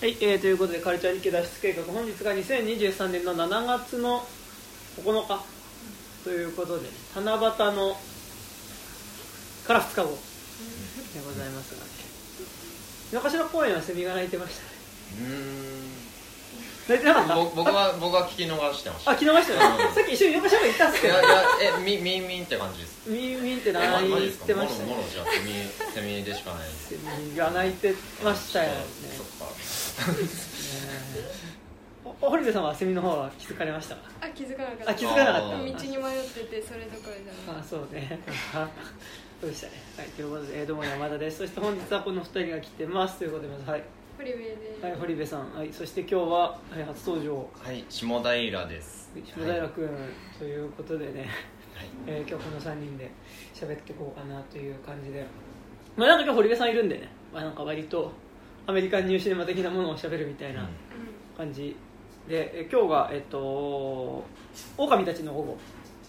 はい、えーということでカルチャー日記脱出計画本日が2023年の7月の9日ということで七夕のから2日後でございますがね。中島公園はセミが鳴いてましたね。僕は僕は聞き逃してました。あ聞き逃したよねうん。さっき一緒に中島行ったんですけどいやいやえみみみんって感じです。ミンミンってえ鳴いてましたね。もろもろじゃあセミセミでしかないセミが鳴いてましたよね。そっか。お堀部さんはセミの方は気づかれましたか？あ気づかなかった。あ気づかなかった。道に迷っててそれどころじゃないあそうね。そうでしたね。はいということで、えーどうも山田です。そして本日はこの二人が来てます。ということでまずはい、堀部で。はい、堀部さん、はい、そして今日は、はい、初登場。はい下平です。下平君ということでね、はい。えー今日この3人で喋っていこうかなという感じで。まあなんか今日堀部さんいるんでね、まあ、なんか割とアメリカンニューシネマ的なものを喋るみたいなうん。感じで、えー今日がえっ、と「狼たちの午後」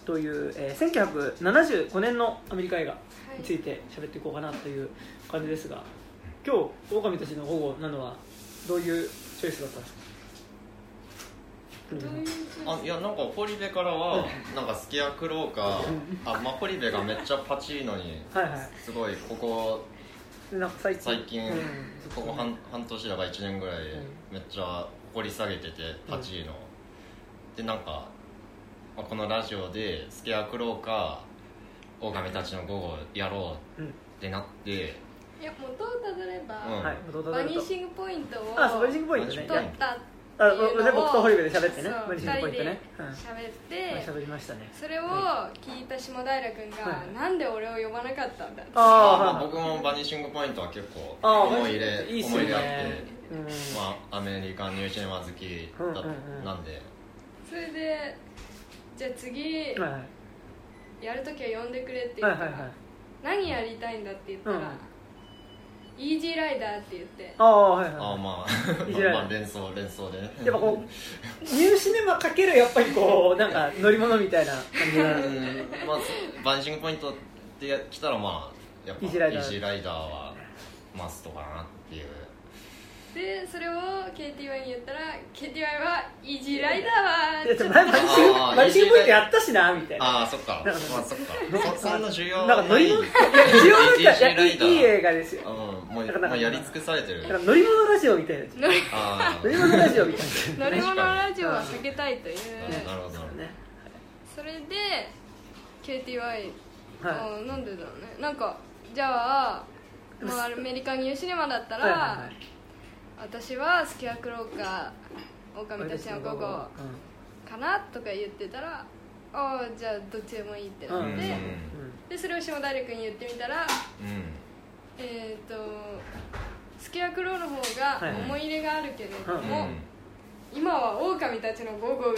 という、えー1975年のアメリカ映画について喋っていこうかなという感じですが今日狼たちの午後なのはどういうチョイスだったんですか？あいやなんか堀部からはなんかスキアクローかあまあ堀部がめっちゃパチーノにすごいここ最近。ここ半半年だか1年ぐらいうん。めっちゃ掘り下げててパチーノでなんかまあこのラジオでスキアクローか狼たちの午後やろううんってなっていや元をたどれば、うん。はい元々バニッシングポイントをあそうバニッシングポイントね。取ったあっていうのをで僕と堀部で喋ってね。そう。バニッシングポイントね。二うん。人で喋って、喋りましたね。それを聞いた下平君が、はい。なんで俺を呼ばなかったんだって。あああ僕もバニッシングポイントは結構あー思い入れ思い入れあってうん。まあアメリカンニューシネマ好きだうんうんうんなんで。それでじゃあ次はいはい。やるときは呼んでくれって言ったら、はいはいはい。何やりたいんだって言ったら、うんイージーライダーって言って。ああはいはいあーまいじられあまあ連想連想でね。やっぱこうニューシネマかけるやっぱりこうなんか乗り物みたいな感じがうん。まあそバニッシングポイントってや来たらまあやっぱイージーライダー。イージーライダーはマストかなっていうでそれを KTY に言ったら KTY はイージーライダーは。いやちょっと前バニッシングあー。バニッシングポイントやったしなみたいな。ああそっか。なん。かまあそっか。そそんな需要なんか乗り物い要なんかいや GG ライダーいいい映画ですよ。うんもうやり尽くされてる。なんか乗り物ラジオみたいな。乗りあ乗り物ラジオみたいな。乗り物ラジオは避けたいという。あなるほど。ねそれで KTY はい。あなんでだろうね。なんかじゃあ、まあ、アメリカンニューシネマだったら、はいはいはい私はスキアクローか狼たちの午後かなとか言ってたらああじゃあどっちでもいいってなって、でそれを下平君に言ってみたらうえっ、とスキアクローの方はいが思い入れがあるけれどうん。も、ん今は狼たちの午後が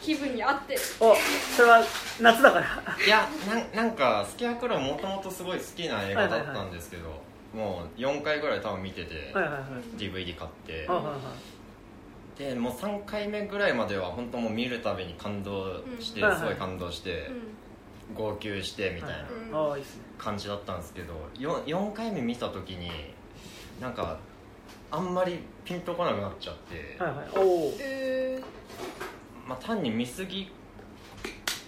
気分に合って。るおそれは夏だから。いやなんなんかスキアクローもともとすごい好きな映画だったんですけど、もう4回ぐらい多分見てて、はいはいはい。DVD 買って、はいはいはい。でもう3回目ぐらいまでは本当もう見るたびに感動して、うん。すごい感動して、号泣してみたいな感じだったんですけど 4, 4回目見た時になんかあんまりピンとこなくなっちゃって、はいはい。まあ、単に見すぎ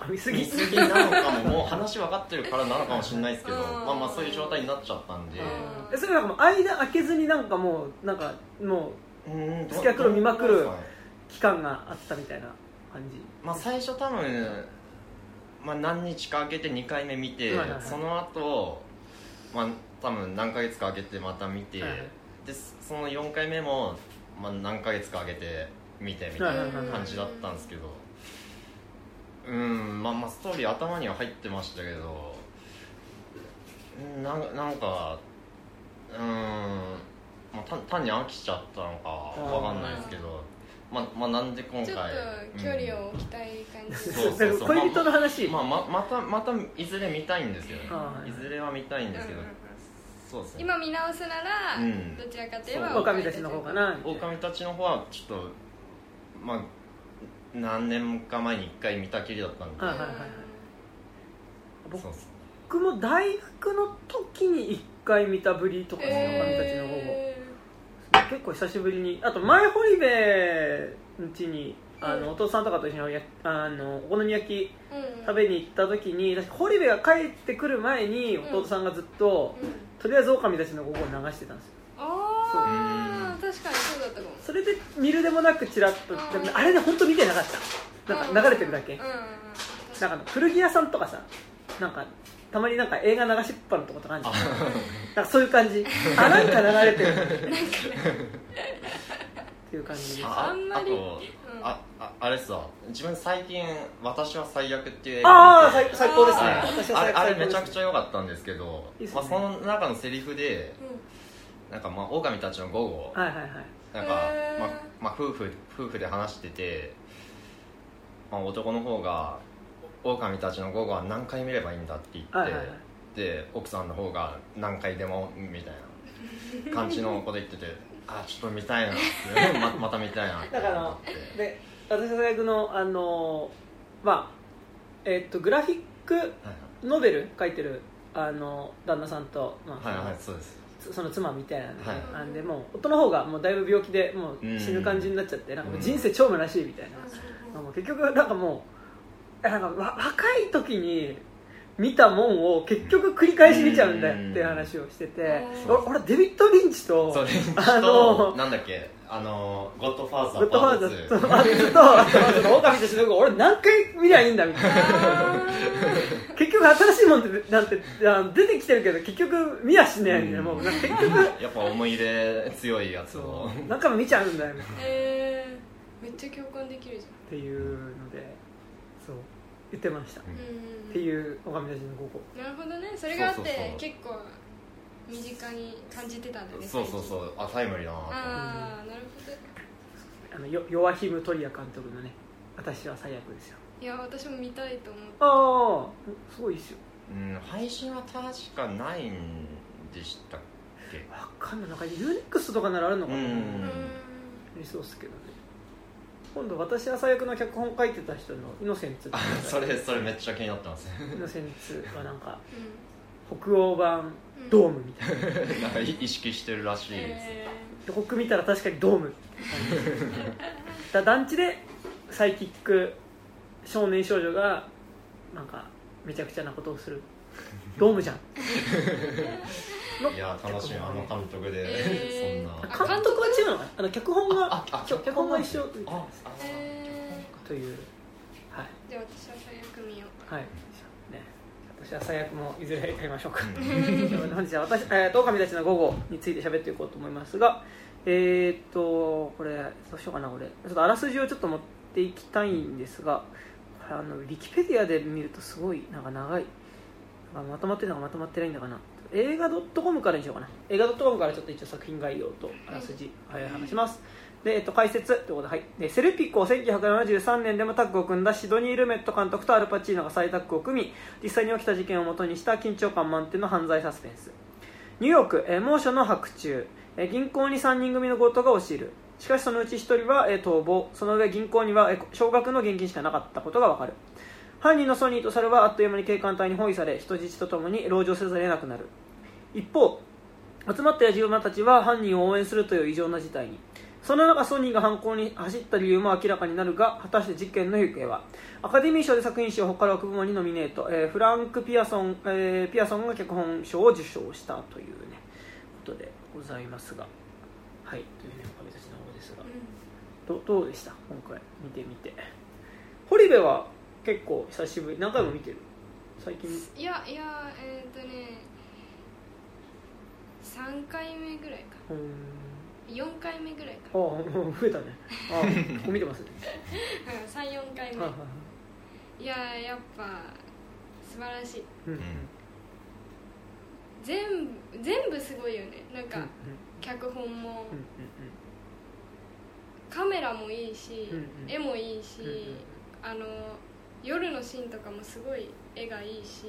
見すぎ見すぎなのかももう話分かってるからなのかもしれないですけどうん。まあまあそういう状態になっちゃったんで。うん。えそれなんかもう間開けずになんかもうなんかもううんスキャクロ見まくる期間があったみたいな感じ。まあ最初多分、まあ、何日か空けて2回目見て、はいはいはい。その後、まあ多分何ヶ月か空けてまた見て、はいはい。でその4回目も、まあ、何ヶ月か空けて見てみたいな感じだったんですけどうんまあまあストーリー頭には入ってましたけどうんなんなんかうん、まあ、単単に飽きちゃったのかわかんないですけどまあまあなんで今ちょっ回と距離を置きたい感じ、そうそうそう。恋人の話。まあ、ままたまたいずれ見たいんですけどね。い。ずれは見たいんですけど、そうですね今見直すなら、うん。どちらかといえば狼たちの方かな。狼たちの方はちょっとまあ何年か前に1回見たきりだったんで、はいはいはい僕そうそう僕も大学の時に1回見たぶりとかですね、狼たちの午後え結構久しぶりにあと前堀部ん家にあの、うん。お父さんとかと一緒にやあのお好み焼きうん。食べに行った時に堀部が帰ってくる前にうん弟さんがずっと、うん。とりあえず狼たちの午後を流してたんですよ。ああ確かにそうだったかも。それで見るでもなくちらっとあれで本当見てなかった。なんか流れてるだけ、うんうんうん。なんか古着屋さんとかさなんかたまになんか映画流しっぱのとことかあるじゃん。なんかそういう感じ。あなんか流れてる。っていう感じです。ああんまりああああれさ自分最近「私は最悪」っていう映ああ最高ですね。あれめちゃくちゃ良かったんですけどいいっすね。まあ、その中のセリフでなんかまあ狼たちの午後はいはいはい。なんか、まあまあ、夫婦夫婦で話してて、まあ、男の方が「狼たちの午後は何回見ればいいんだ」って言って、はいはいはい。で奥さんの方が「何回でも」みたいな感じのこと言ってて「あちょっと見たいな」ってままた見たいなってだからで私の大学のあのまあえっとグラフィックはいノベル書いてるあの旦那さんと、まあはいはいはいそうですそその妻みたいなんで,、はい。なんでもう夫の方がもうだいぶ病気でもう死ぬ感じになっちゃって、なんかもう人生超虚しいみたいな、もう結局なんかもうなんかわ若い時に見たもんを結局繰り返し見ちゃうんだよっていう話をしてて、うん。お俺デビッド・リンチとあとのなんだっけ？あのゴッドファーザーグッドファーザパーートとあとあとあと狼たちの子俺何回見りゃいいんだみたいな。あ結局新しいもんってなんてあの出てきてるけど結局見やしねえみたいな、もう。なんか結局2やっぱ思い入れ強いやつを。何回も見ちゃうんだよみたいな。ーえ。ーめっちゃ共感できるじっていうのでそう言ってました、ゃん。うんっていう狼たちの午後なるほどね。それがあってそうそうそう。結構身近に感じてたんだねそうそううそうあタイムリーだなああなるほど。あのヨヨアヒム・トリア監督のね私は最悪ですよ。いや私も見たいと思って。ああすごいですよ。うん配信は確かないんでしたっけ？わかんない。なんか UNEXT とかならあるのかな、うん。うんありそうですけどね。今度私は最悪の脚本書いてた人のイノセンツあそれそれめっちゃ気になってます。イノセンツはなんかう北欧版ドームみたいな、なんか意識してるらしいんです、え予告見たら確かにドームだ団地でサイキック少年少女がなんかめちゃくちゃなことをする。ドームじゃん。のいや楽しみあの監督で、えー。そんな。監督は違うのかな？あの脚本がああ脚本が一緒。ああー。えという。はい。ーじゃあ私は最悪見ようはい。ね私は最悪もいずれやりましょうか 本日は私、えーと、狼たちの午後について喋っていこうと思いますが、えーっと、これ、どうしようかな、これ。ちょっとあらすじをちょっと持っていきたいんですが、これあの、ウィキペディアで見るとすごい、なんか長い。まとまってるのかまとまってないんだかな。映画 .com からにしようかな。映画 .com からちょっと一応作品概要とあらすじ、はい、話します。で、えっと、解説ということで、はい。で、セルピッコを1973年でもタッグを組んだシドニー・ルメット監督とアルパチーノが再タッグを組み、実際に起きた事件をもとにした緊張感満点の犯罪サスペンス。ニューヨーク、えー猛暑の白昼、えー銀行に3人組の強盗が押し入る。しかしそのうち1人は、えー逃亡。その上銀行には、えー少額の現金しかなかったことがわかる。犯人のソニーと猿はあっという間に警官隊に包囲され、人質とともに籠城せざるを得なくなる。一方、集まった野獣馬たちは犯人を応援するという異常な事態にその中ソニーが犯行に走った理由も明らかになるが果たして事件の行方は？アカデミー賞で作品賞他6部門にノミネート、えーフランク・ピアソン、えーピアソンが脚本賞を受賞したというねことでございますが。はいというね岡部たちの方ですが。どどうでした？今回見てみて。堀部は結構久しぶり。何回も見てる？最近。いやいやえーっとね3回目ぐらいか。うーん4回目ぐらいかああ増えたね。ああここ見てますね。34回目。はいはいややっぱ素晴らしい。うん。うん全部全部すごいよね。なんかうん脚本も。うん。カメラもいいしうんうん。絵もいいしうんうん。あの夜のシーンとかもすごい絵がいいし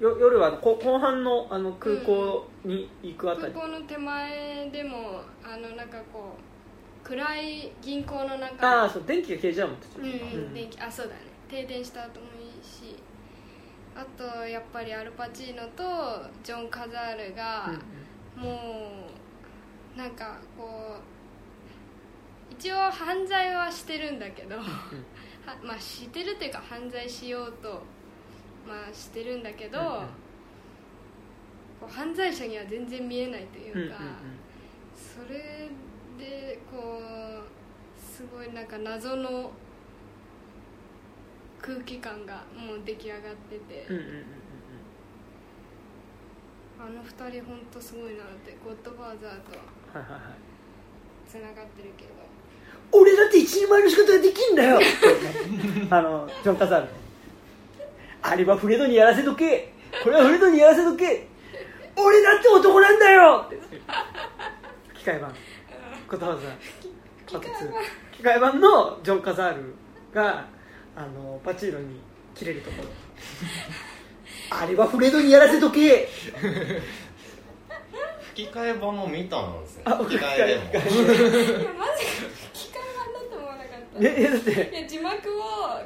うん。よ夜はこ後半のあの空港に行くあたり、空港の手前でもあのなんかこう暗い銀行の中ああそう電気が消えちゃうもんうんううん。ん電気あそうだね。停電した後もいいしあとやっぱりアルパチーノとジョン・カザールがもうなんかこう一応犯罪はしてるんだけど はまあしてるっていうか犯罪しようとまあしてるんだけど、うんうん。こう犯罪者には全然見えないというか、うんうんそれでこうすごいなんか謎の空気感がもう出来上がってて、うんうんうんうん。うんあの二人本当すごいなってゴッドファーザーとつながってるけど。俺だって一人前の仕方ができんだよ。あのジョン・カザールあれはフレドにやらせとけ。これはフレドにやらせとけ。俺だって男なんだよ。って機械版。ゴッドファーザー機械版機械版のジョン・カザールがあのパチーノに切れるところ。あれはフレドにやらせとけ。吹き替え版も見たんですよあ吹き替え。でも吹き替いやマジか機械版だと思わなかった。ええだって。いや字幕を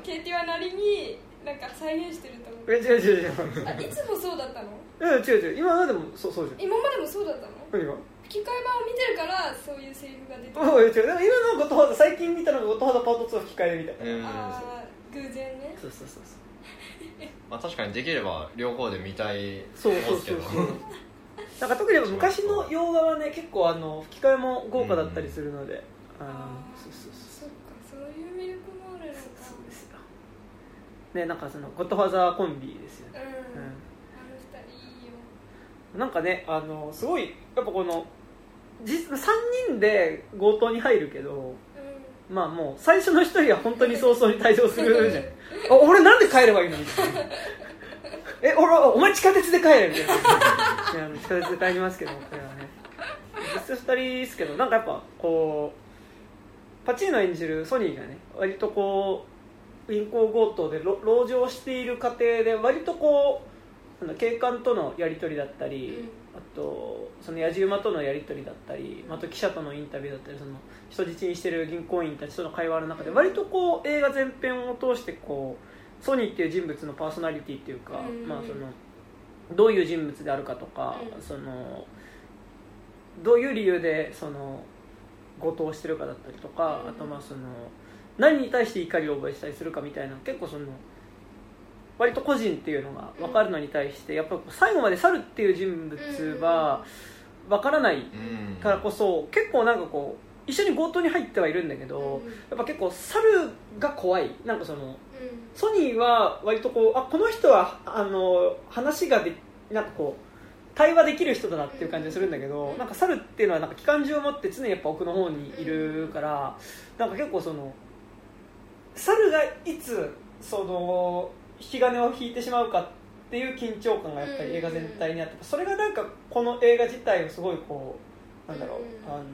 ケイティはなりになんか再現してると思う。え違う違う違う。あいつもそうだったの？うん違う違う。今までもそうそうじゃん。今までもそうだったの？何が？吹き替え版を見てるからそういうセリフが出ておい違う。でも今のゴッドファーザー最近見たのがゴッドファーザーパート2を吹き替えで見たうん。ああ偶然ね。そうそうそうまあ、確かにできれば両方で見たいそうそうですけど。そうそうなんか特に昔の洋画はね結構あの吹き替えも豪華だったりするので、あのあーそうそうそうそっかそういう魅力もあるのかそうですよねなんかそのゴッドファーザーコンビですよね、うん、うあの二人いいよ。ん、なんかねあのすごいやっぱこの実3人で強盗に入るけどうまあもう最初の1人は本当に早々に退場するじゃん。あ俺なんで帰ればいいの？みたいな。え俺お前地下鉄で帰れみたいな。地下鉄で帰りますけどこれはね。実質2人ですけどなんかやっぱこうパチーノ演じるソニーがね割とこう銀行強盗でろ籠城している過程で割とこうなんだ警官とのやり取りだったり、うん。あとその野じ馬とのやり取りだったりあと記者とのインタビューだったりその人質にしてる銀行員たちとの会話の中で割とこう映画全編を通してこうソニーっていう人物のパーソナリティっていうか、うん。まあ、そのどういう人物であるかとか、うん。そのどういう理由でその強盗をしてるかだったりとか、うん。あとまあその何に対して怒りを覚えたりするかみたいな結構その割と個人っていうのが分かるのに対してやっぱ最後まで猿っていう人物は分からないうん。からこそ結構なんかこう一緒に強盗に入ってはいるんだけどうん。やっぱ結構猿が怖い。なんかそのうん。ソニーは割とこうあこの人はあの話がでなんかこう対話できる人だなっていう感じがするんだけどなんか猿っていうのはなんか機関銃を持って常にやっぱ奥の方にいるからなんか結構その猿がいつその引き金を引いてしまうかっていう緊張感がやっぱり映画全体にあってそれがなんかこの映画自体をすごいこうなんだろううんあの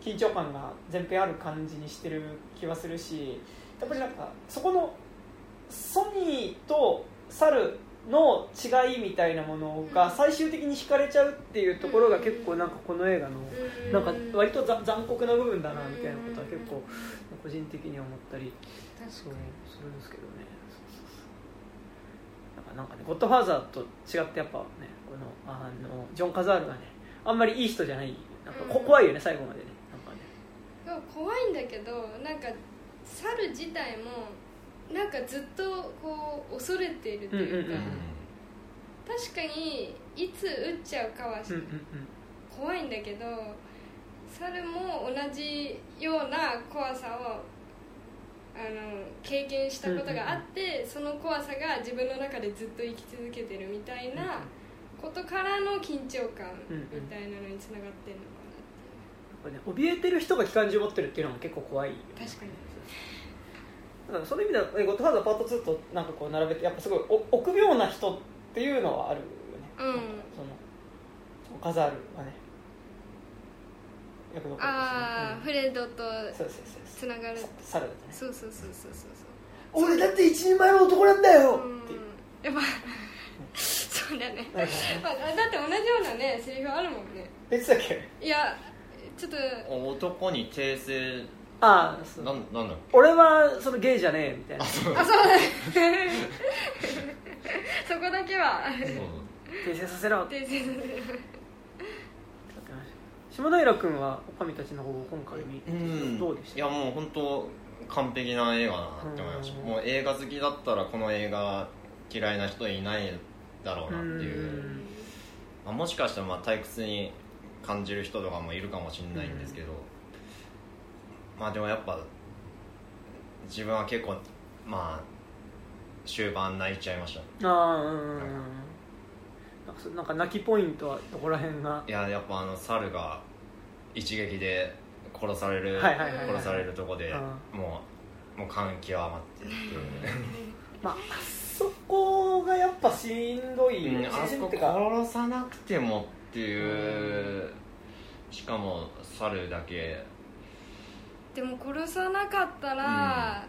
緊張感が全編ある感じにしてる気はするしやっぱりなんかそこのソニーと猿の違いみたいなものが最終的に惹かれちゃうっていうところが結構なんかこの映画のうん。なんか割とざ残酷な部分だなみたいなことは結構個人的には思ったりそうするんですけどね。なんかなんかねゴッドファーザーと違ってやっぱねこのあのジョン・カザールがねあんまりいい人じゃないなんか怖いよね最後までね。なんかね。怖いんだけどなんか猿自体もなんかずっとこう恐れているというか、うんうんうん。確かにいつ撃っちゃうかはうんうん怖いんだけど猿も同じような怖さをあの経験したことがあって、その怖さが自分の中でずっと生き続けてるみたいなことからの緊張感みたいなのにつながってるのかなっていう。やっぱね怯えてる人が機関銃持ってるっていうのも結構怖い確かにだからその意味ではえゴッドファーザーパート2となんかこう並べてやっぱすごいお臆病な人っていうのはあるよね、うん。そのそのカザールはね。よく残ってああ、ますフレッドとね、うんそうそうそう。つながる。そう猿だとね。そうそうそうそうそう俺だって一人前の男なんだよ。そううん。っていう。やっぱそうだね、まあ、だって同じようなねセリフあるもんね。えいつだっけ？いやちょっと。男に訂正ああそう。なんなんだっ俺はそのゲイじゃねえみたいな。あそう。だねそこだけは。けそう。訂正させろ。って訂正させる下平君は「おかみたちの保護」今回見てうん。どうでした？いやもう本当完璧な映画だなって思いました。うん。もう映画好きだったらこの映画嫌いな人いないだろうなっていう。うん。まあ、もしかしたらまあ退屈に感じる人とかもいるかもしれないんですけど、まあでもやっぱ自分は結構まあ終盤泣いちゃいました。ああうんうんうん。なんなんか泣きポイントはどこら辺が？いややっぱあの猿が一撃で殺される、殺されるとこでうもうもう感極まってっていう。まああそこがやっぱしんどい、うん、あそこ殺さなくてもっていう、しかも猿だけでも殺さなかったら、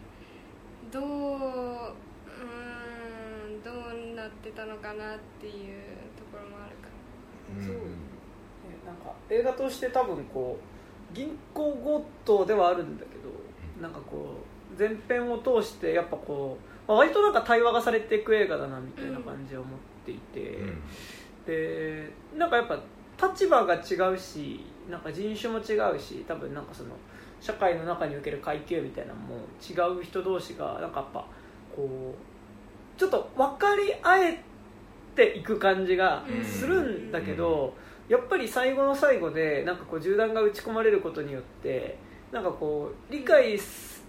どううーんどうなってたのかなっていうところもあるかうん。そうねなんか映画として多分こう銀行強盗ではあるんだけどなんかこう前編を通してやっぱこう、まあ、割となんか対話がされていく映画だなみたいな感じを持っていて、うん。でなんかやっぱ立場が違うしなんか人種も違うし多分なんかその社会の中における階級みたいなのも違う人同士がなんかやっぱこうちょっと分かり合えていく感じがするんだけど、やっぱり最後の最後でなんかこう銃弾が撃ち込まれることによってなんかこう理解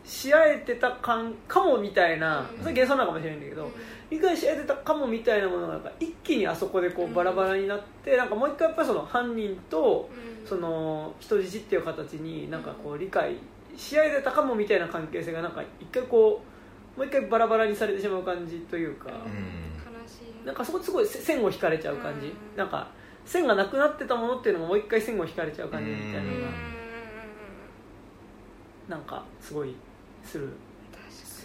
し合えてたかんかもみたいなうん。それ幻想なのかもしれないんだけど、理解し合えてたかもみたいなものがなんか一気にあそこでこうバラバラになってなんかもう一回やっぱりその犯人とうん。その人質っていう形になんかこう理解し合えてたかもみたいな関係性がなんか一回こうもう一回バラバラにされてしまう感じというか、うん。なんかそこすごいせ線を引かれちゃう感じ、うん。なんか線がなくなってたものっていうのがもう一回線を引かれちゃう感じみたいな。のがうん。なんかすごいする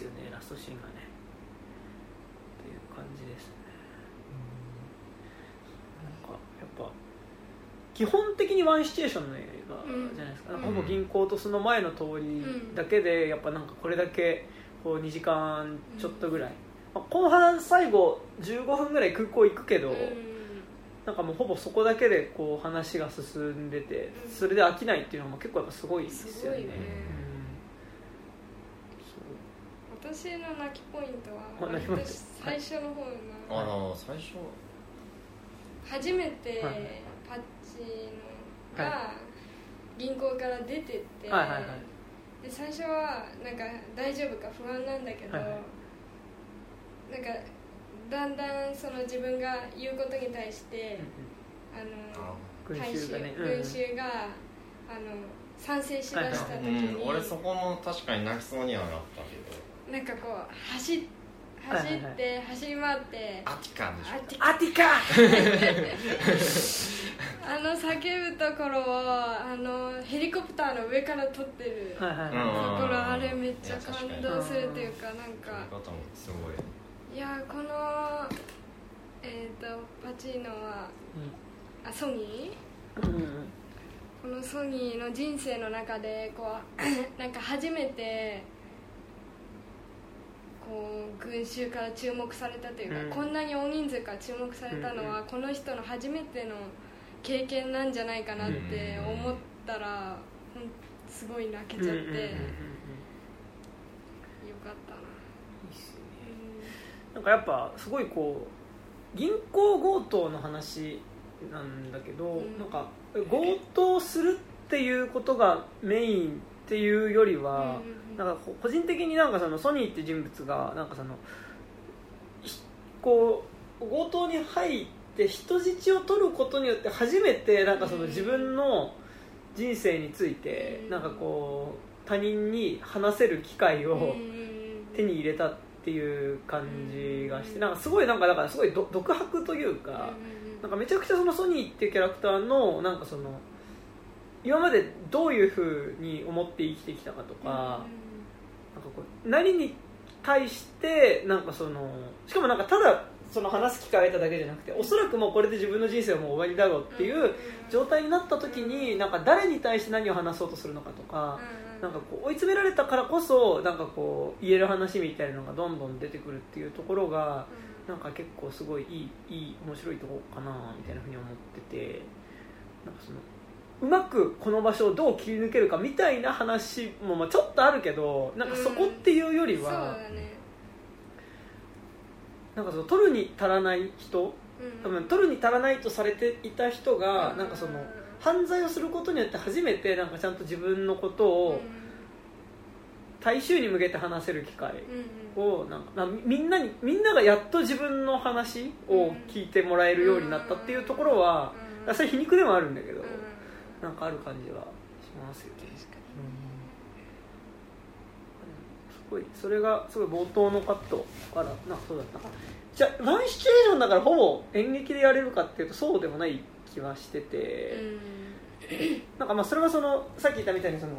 ですよねラストシーンがねっていう感じですねなんかやっぱ基本的にワンシチュエーションの映画じゃないですか,、うん。ほぼ銀行とその前の通りだけでやっぱなんかこれだけこう2時間ちょっとぐらい、まあ後半最後15分ぐらい空港行くけど、うん。なんかもうほぼそこだけでこう話が進んでてうん。それで飽きないっていうのも結構やっぱすごいですよね。すごいね。うん。私の泣きポイントは最初の方あのの最初。初めてはいパッチのが銀行から出てって、はいはいはい。で最初はなんか大丈夫か不安なんだけど、はいはなんかだんだんその自分が言うことに対して、あの大衆衆がね。群衆が、あの賛成しだした時に、うん、俺そこも確かに泣きそうにはなったけど。なんかこう走っ走って、走り回って。アティカンでしょ。アティカ あの叫ぶところをあのヘリコプターの上から撮ってる。とこはろあれめっちゃ感動するっていうかなんか。すごい。いやこのえっ、とパチーノはあソニー？いうんうん。このソニーの人生の中でこう なんか初めてこう群衆から注目されたというか、うん。こんなに大人数から注目されたのは、この人の初めての経験なんじゃないかなって思ったら、すごい泣けちゃって、よかったな、いいっすよね。なんかやっぱすごいこう銀行強盗の話なんだけど、うん。なんか強盗するっていうことがメインっていうよりは、うんなんか個人的になんかそのソニーって人物がなんかそのひこう強盗に入って人質を取ることによって初めてなんかその自分の人生についてうん。なんかこう他人に話せる機会を、うん。手に入れたっていう感じがしてなんかすごいなんかだからすごいど独白というかなんかめちゃくちゃそのソニーっていうキャラクターのなんかその今までどういうふうに思って生きてきたかとかなんかこう何に対してなんかそのしかもなんかただその話す機会を得ただけじゃなくておそらくもうこれで自分の人生はもう終わりだろうっていう状態になった時になんか誰に対して何を話そうとするのかとか。なんかこう追い詰められたからこそなんかこう言える話みたいなのがどんどん出てくるっていうところがなんか結構すごいいいいい面白いところかなみたいなふうに思っててなんかそのうまくこの場所をどう切り抜けるかみたいな話もまあちょっとあるけどなんかそこっていうよりそうは、だねなんかその取るに足らない人うん。多分取るに足らないとされていた人がうん。なんかその犯罪をすることによって初めてなんかちゃんと自分のことうん。を大衆に向けて話せる機会をなんみんなにみんながやっと自分の話を聞いてもらえるようになったっていうところはうん。それ皮肉でもあるんだけどうんなんかある感じはしますよね。すごいそれがすごい冒頭のカットからなかそうだったじゃあワンシチュエーションだからほぼ演劇でやれるかっていうとそうでもない気はしてて、なんかまあそれはそのさっき言ったみたいにその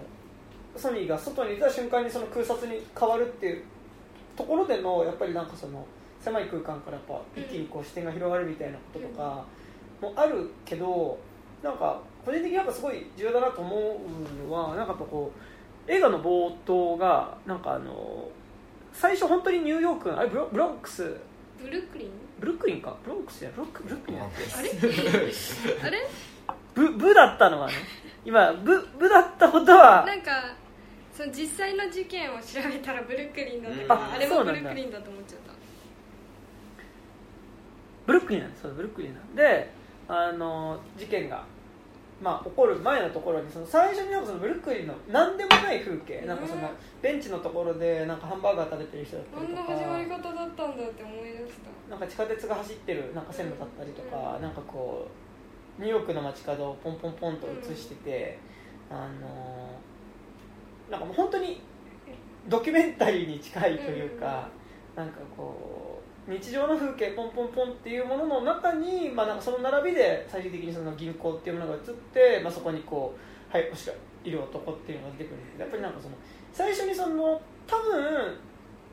ソニーが外に出た瞬間にその空撮に変わるっていうところでのやっぱりなんかその狭い空間からやっぱ一気にこう視点が広がるみたいなこととかもあるけどなんか個人的にやっぱすごい重要だなと思うのはなんかやっぱこう映画の冒頭がなんかあの最初本当にニューヨークあれブロブロンクス？ブルックリン？ブルックリンか。ブロンクスじブロックブルックリンだっけ？あれ？あれ？ブブだったのはね。今ブブだったことはなんかその実際の事件を調べたらブルックリンだったうんからああれもブルックリンだと思っちゃった。ブルックリンなんですそうブルックリンな。んであの事件が、まあ、起こる前のところにその最初になんかそのブルックリンの何でもない風景なんかそのベンチのところでなんかハンバーガー食べてる人だったあんりとかな始まり方だったんだって思い出した。なんか地下鉄が走ってるなんか線路だったりとか、なんかこうニューヨークの街角をポンポンポンと映してて、あのなんかもう本当にドキュメンタリーに近いというか、なんかこう日常の風景ポンポンポンっていうものの中に、まあ、なんかその並びで最終的にその銀行っていうものが映って、まあ、そこにこうはい星がいる男っていうのが出てくるんですけどやっぱりなんかその最初にその多分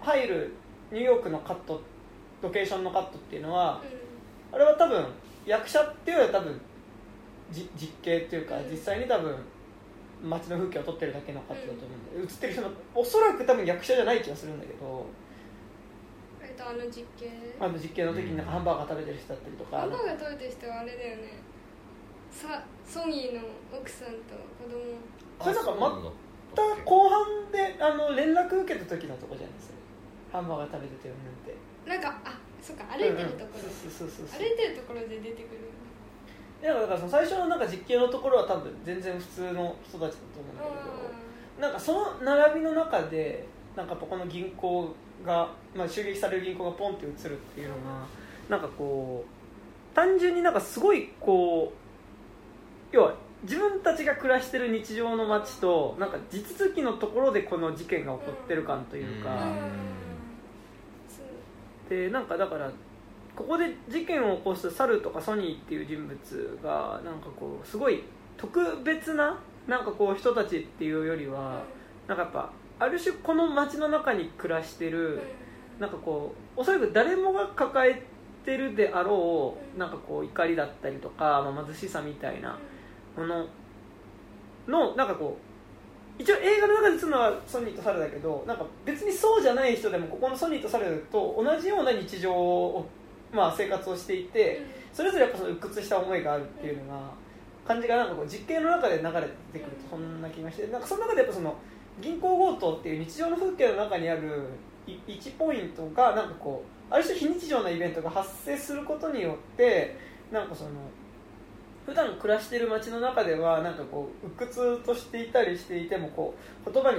入るニューヨークのカットロケーションのカットっていうのはあれは多分役者っていうよりは多分じ実景っていうかうん。実際に多分街の風景を撮ってるだけのカットだと思うんで映ってる人のおそらく多分役者じゃない気がするんだけどえっとあの実験。あの実験の時になんかハンバーガー食べてる人だったりとか。ハンバーガー食べてる人はあれだよね。さソニーの奥さんと子供。それなんかまた後半であの連絡受けた時のとこじゃないですかハンバーガー食べててよなんて。なんかあそっか歩いてるところ、うんうんそうそうそうそう。歩いてるところで出てくる。いやだからその最初のなんか実験のところは多分全然普通の人たちだと思うんだけど。なんかその並びの中でなんかこの銀行が、まあ、襲撃される銀行がポンって映るっていうのがなんかこう単純になんかすごいこう要は自分たちが暮らしてる日常の街となんか地続きのところでこの事件が起こってる感というか、でなんかだからここで事件を起こすサルとかソニーっていう人物がなんかこうすごい特別ななんかこう人たちっていうよりはなんかやっぱある種この街の中に暮らしてるなんかこうおそらく誰もが抱えてるであろうなんかこう怒りだったりとか、まあ、貧しさみたいなもののなんかこう一応映画の中で映るのはソニーとサルだけどなんか別にそうじゃない人でもここのソニーとサルと同じような日常を、まあ、生活をしていてそれぞれやっぱその鬱屈した思いがあるっていうのが感じがなんかこう実験の中で流れてくるとそんな気がしてなんかその中でやっぱその銀行強盗っていう日常の風景の中にある1ポイントがなんかこうある種非日常なイベントが発生することによってなんかその普段暮らしている街の中ではなんかこう鬱屈としていたりしていてもこう言葉に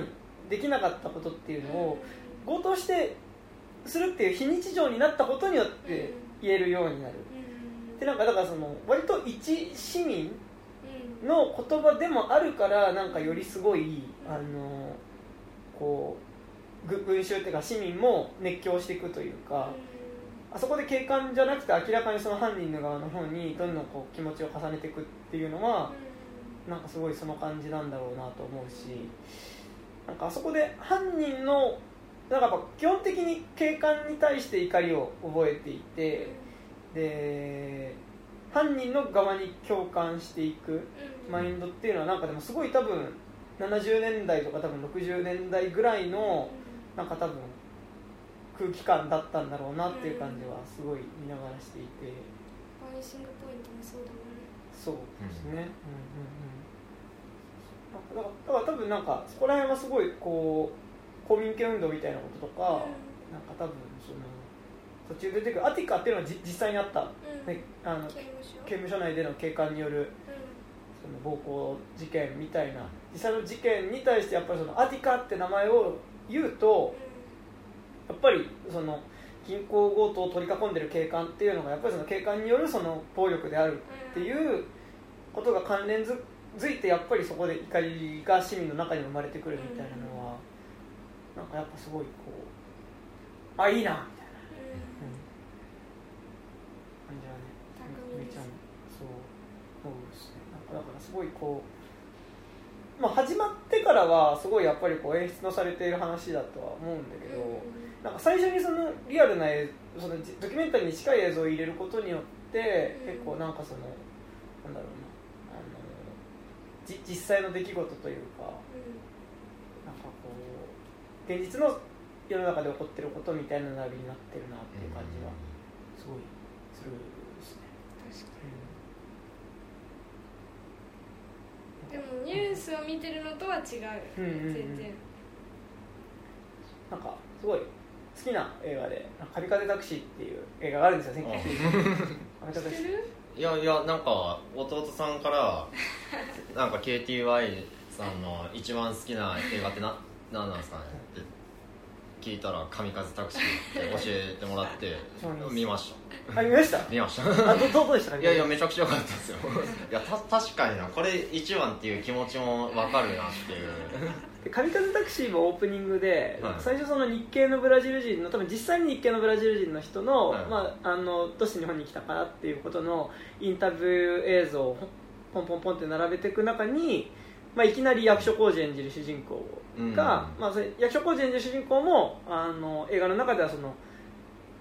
できなかったことっていうのを強盗してするっていう非日常になったことによって言えるようになる。でなんかだからその割と一市民の言葉でもあるからなんかよりすごいあのこうぐ群衆っていうか市民も熱狂していくというかあそこで警官じゃなくて明らかにその犯人の側の方にどんどんこう気持ちを重ねていくっていうのはなんかすごいその感じなんだろうなと思うしなんかあそこで犯人のなんかやっぱ基本的に警官に対して怒りを覚えていてで犯人の側に共感していくマインドっていうのはなんかでもすごい多分70年代とか多分60年代ぐらいのなんか多分空気感だったんだろうなっていう感じはすごい見ながらしていて。バニシングポイントもそうだもんね。そうですね、うんうんうんだからだから多分なんかそこら辺はすごいこう公民権運動みたいなこととか、なんか多分その途中出てくるアティカっていうのはじ実際にあった、うん。ね、あの刑務所？内での警官によるうその暴行事件みたいな実際の事件に対してやっぱりそのアティカって名前を言うとやっぱりその銀行強盗を取り囲んでる警官っていうのがやっぱりその警官によるその暴力であるっていうことが関連づづいてやっぱりそこで怒りが市民の中に生まれてくるみたいなのは、なんかやっぱすごいこうあいいなみたいな、ん。うん。感じはね。ちゃそうそうですねなんかだからすごいこう、まあ、始まってからはすごいやっぱりこう演出のされている話だとは思うんだけど、なんか最初にそのリアルな映そのじドキュメンタリーに近い映像を入れることによって、うん。結構なんかそのなんだろうなあのじ実際の出来事というかなんかこう現実の世の中で起こってることみたいな並びになってるなっていう感じはすごいするですね。確かうんにでもニュースを見てるのとは違う、うんうんうん。全然。なんかすごい好きな映画で「神風タクシー」っていう映画があるんですよ1990年神風タクシー。知ってるいやいやなんか弟さんからなんか KTY さんの一番好きな映画ってな何なんですかね。って聞いたら「神風タクシー」って教えてもらって見ましあ見ました？た見ました。あどどうでした？かいやいやめちゃくちゃ良かったですよ。いやた確かにな。これ一番っていう気持ちも分かるなっていう。で神風タクシーもオープニングで、はい。最初その日系のブラジル人の多分実際に日系のブラジル人の人の、はい。まあ、あのどうして日本に来たかなっていうことのインタビュー映像をポンポンポンって並べていく中に、まあ、いきなり役所広司演じる主人公が、うん。まあ、それ役所広司演じる主人公もあの映画の中ではその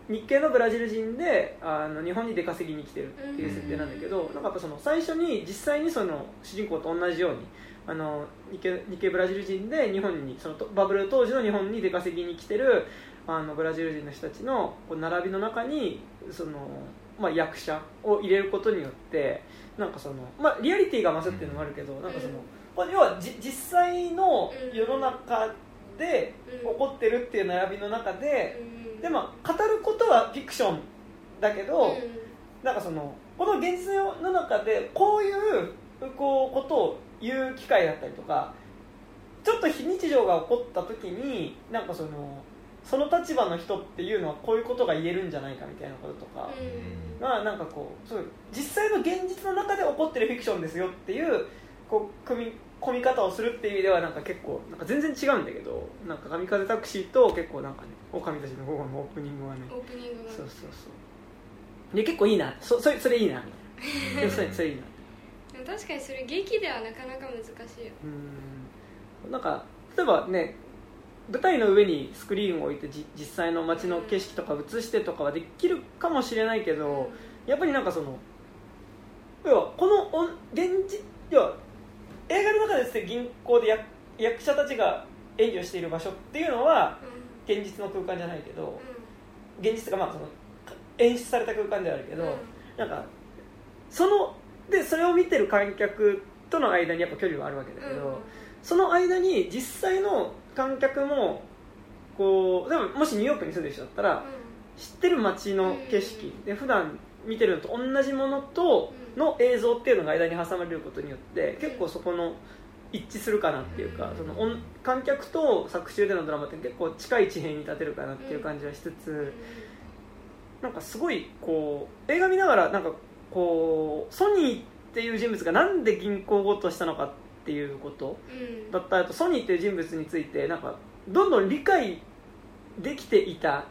日系のブラジル人であの日本に出稼ぎに来てるっていう設定なんだけど、なんかやっぱその最初に実際にその主人公と同じようにあの日系日系ブラジル人で日本にそのとバブル当時の日本に出稼ぎに来てるあのブラジル人の人たちのこう並びの中にその、まあ、役者を入れることによってなんかその、まあ、リアリティが増すっていうのもあるけど、なんかそのこれ要はじ実際の世の中で起こってるっていう並びの中で、うん。でまあ語ることはフィクションだけど、うん。なんかそのこの現実の中でこういうこうことを言う機会だったりとかちょっと非日常が起こった時になんかそのその立場の人っていうのはこういうことが言えるんじゃないかみたいなこととかうん。がなんかこうそう実際の現実の中で起こってるフィクションですよっていうこう組み込み方をするっていう意味ではなんか結構なんか全然違うんだけどなんか「神風タクシー」と結構なんかね「狼たちの午後」のオープニングはね。オープニングがそうそうそう。で結構いいな。そそれそれいいな。みたいなそれそれいいな。でも確かにそれ劇ではなかなか難しいよ。うん。なんか例えばね舞台の上にスクリーンを置いてじ実際の街の景色とか映してとかはできるかもしれないけどやっぱりなんかその要はこの現実要は映画の中でですね銀行で役役者たちが演技をしている場所っていうのはうん。現実の空間じゃないけどう現実がまあその演出された空間ではあるけど、ん。なんかそのでそれを見てる観客との間にやっぱ距離はあるわけだけど、うん。その間に実際の観客もこうでももしニューヨークに住んでる人だったら知ってる街の景色。で普段見てるのと同じものとの映像っていうのが間に挟まれることによって結構そこの一致するかなっていうかその音観客と作中でのドラマって結構近い地平に立てるかなっていう感じはしつつなんかすごいこう映画見ながらなんかこうソニーっていう人物がなんで銀行強盗したのかっていうこと。うん。だったりとソニーっていう人物についてなんかどんどん理解できていた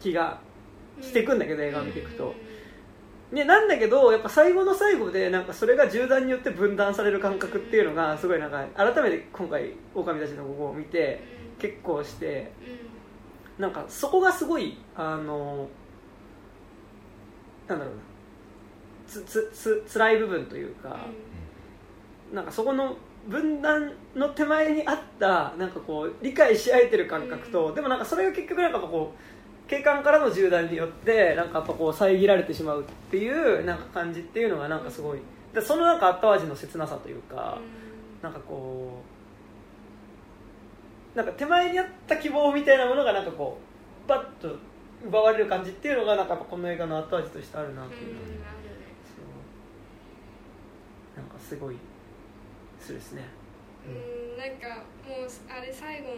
気がしていくんだけど映画を見ていくと、ね、なんだけどやっぱ最後の最後でなんかそれが銃弾によって分断される感覚っていうのがすごいなんか改めて今回「狼たちの午後」を見て結構してなんかそこがすごいあのなんだろうな。つつつ辛い部分というか、なんかそこの分断の手前にあったなんかこう理解し合えてる感覚と、うん。でもなんかそれが結局なんかこう警官からの銃弾によってなんかやっぱこう遮られてしまうっていうなんか感じっていうのがなんかすごい。でそのなんか後味の切なさというか、なんかこうなんか手前にあった希望みたいなものがなんかこうバッと奪われる感じっていうのがなんかこの映画の後味としてあるなっていう、ねそう。なんかすごいそうですね。うんなんかもうあれ最後も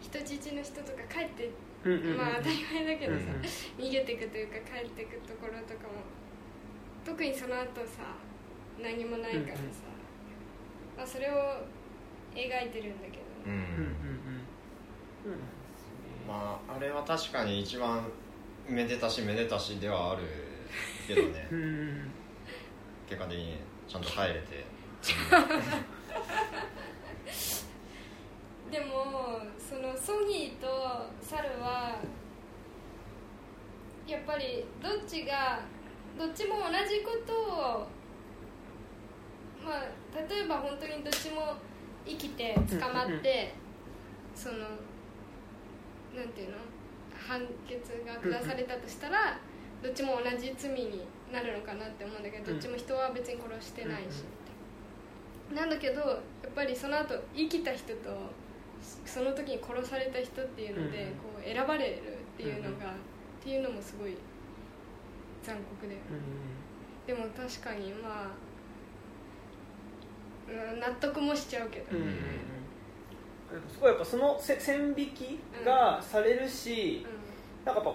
人質の人とか帰ってまあ当たり前だけどさ、うん逃げていくというか帰っていくところとかも特にその後さ何もないからさ、まあ、それを描いてるんだけど、うん。うんうんうん。うんまああれは確かに一番めでたしめでたしではあるけどね。結果的にちゃんと帰れて でもそのソニーとサルはやっぱりどっちがどっちも同じことをまあ例えば本当にどっちも生きて捕まって、そのなんていうの？判決が下されたとしたら、どっちも同じ罪になるのかなって思うんだけど、どっちも人は別に殺してないし、なんだけどやっぱりその後生きた人とその時に殺された人っていうので、うん。こう選ばれるっていうのが、っていうのもすごい残酷で。でも確かにまあ、うん、納得もしちゃうけど、うんうんうん。すごいやっぱそのせ線引きがされるし、なんかやっ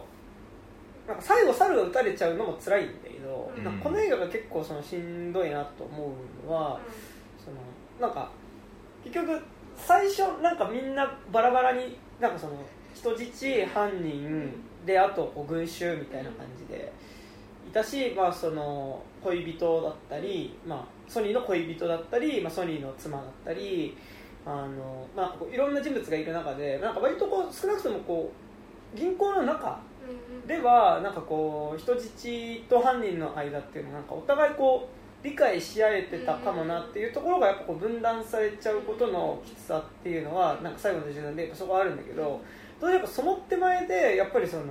ぱなんか最後猿が撃たれちゃうのも辛いんだけど、うん。この映画が結構そのしんどいなと思うのは、そのなんか結局最初なんかみんなバラバラになんかその人質犯人であとこう群衆みたいな感じでいたし、まあ、その恋人だったり、まあ、ソニーの恋人だったり、まあ、ソニーの妻だったりあの、まあ、こういろんな人物がいる中でなんか割とこう少なくともこう銀行の中ではなんかこう人質と犯人の間っていうのはなんかお互いこう理解し合えてたかもなっていうところがやっぱこう分断されちゃうことのきつさっていうのはなんか最後の時点でやっぱそこはあるんだけどどうやっぱその手前でやっぱりその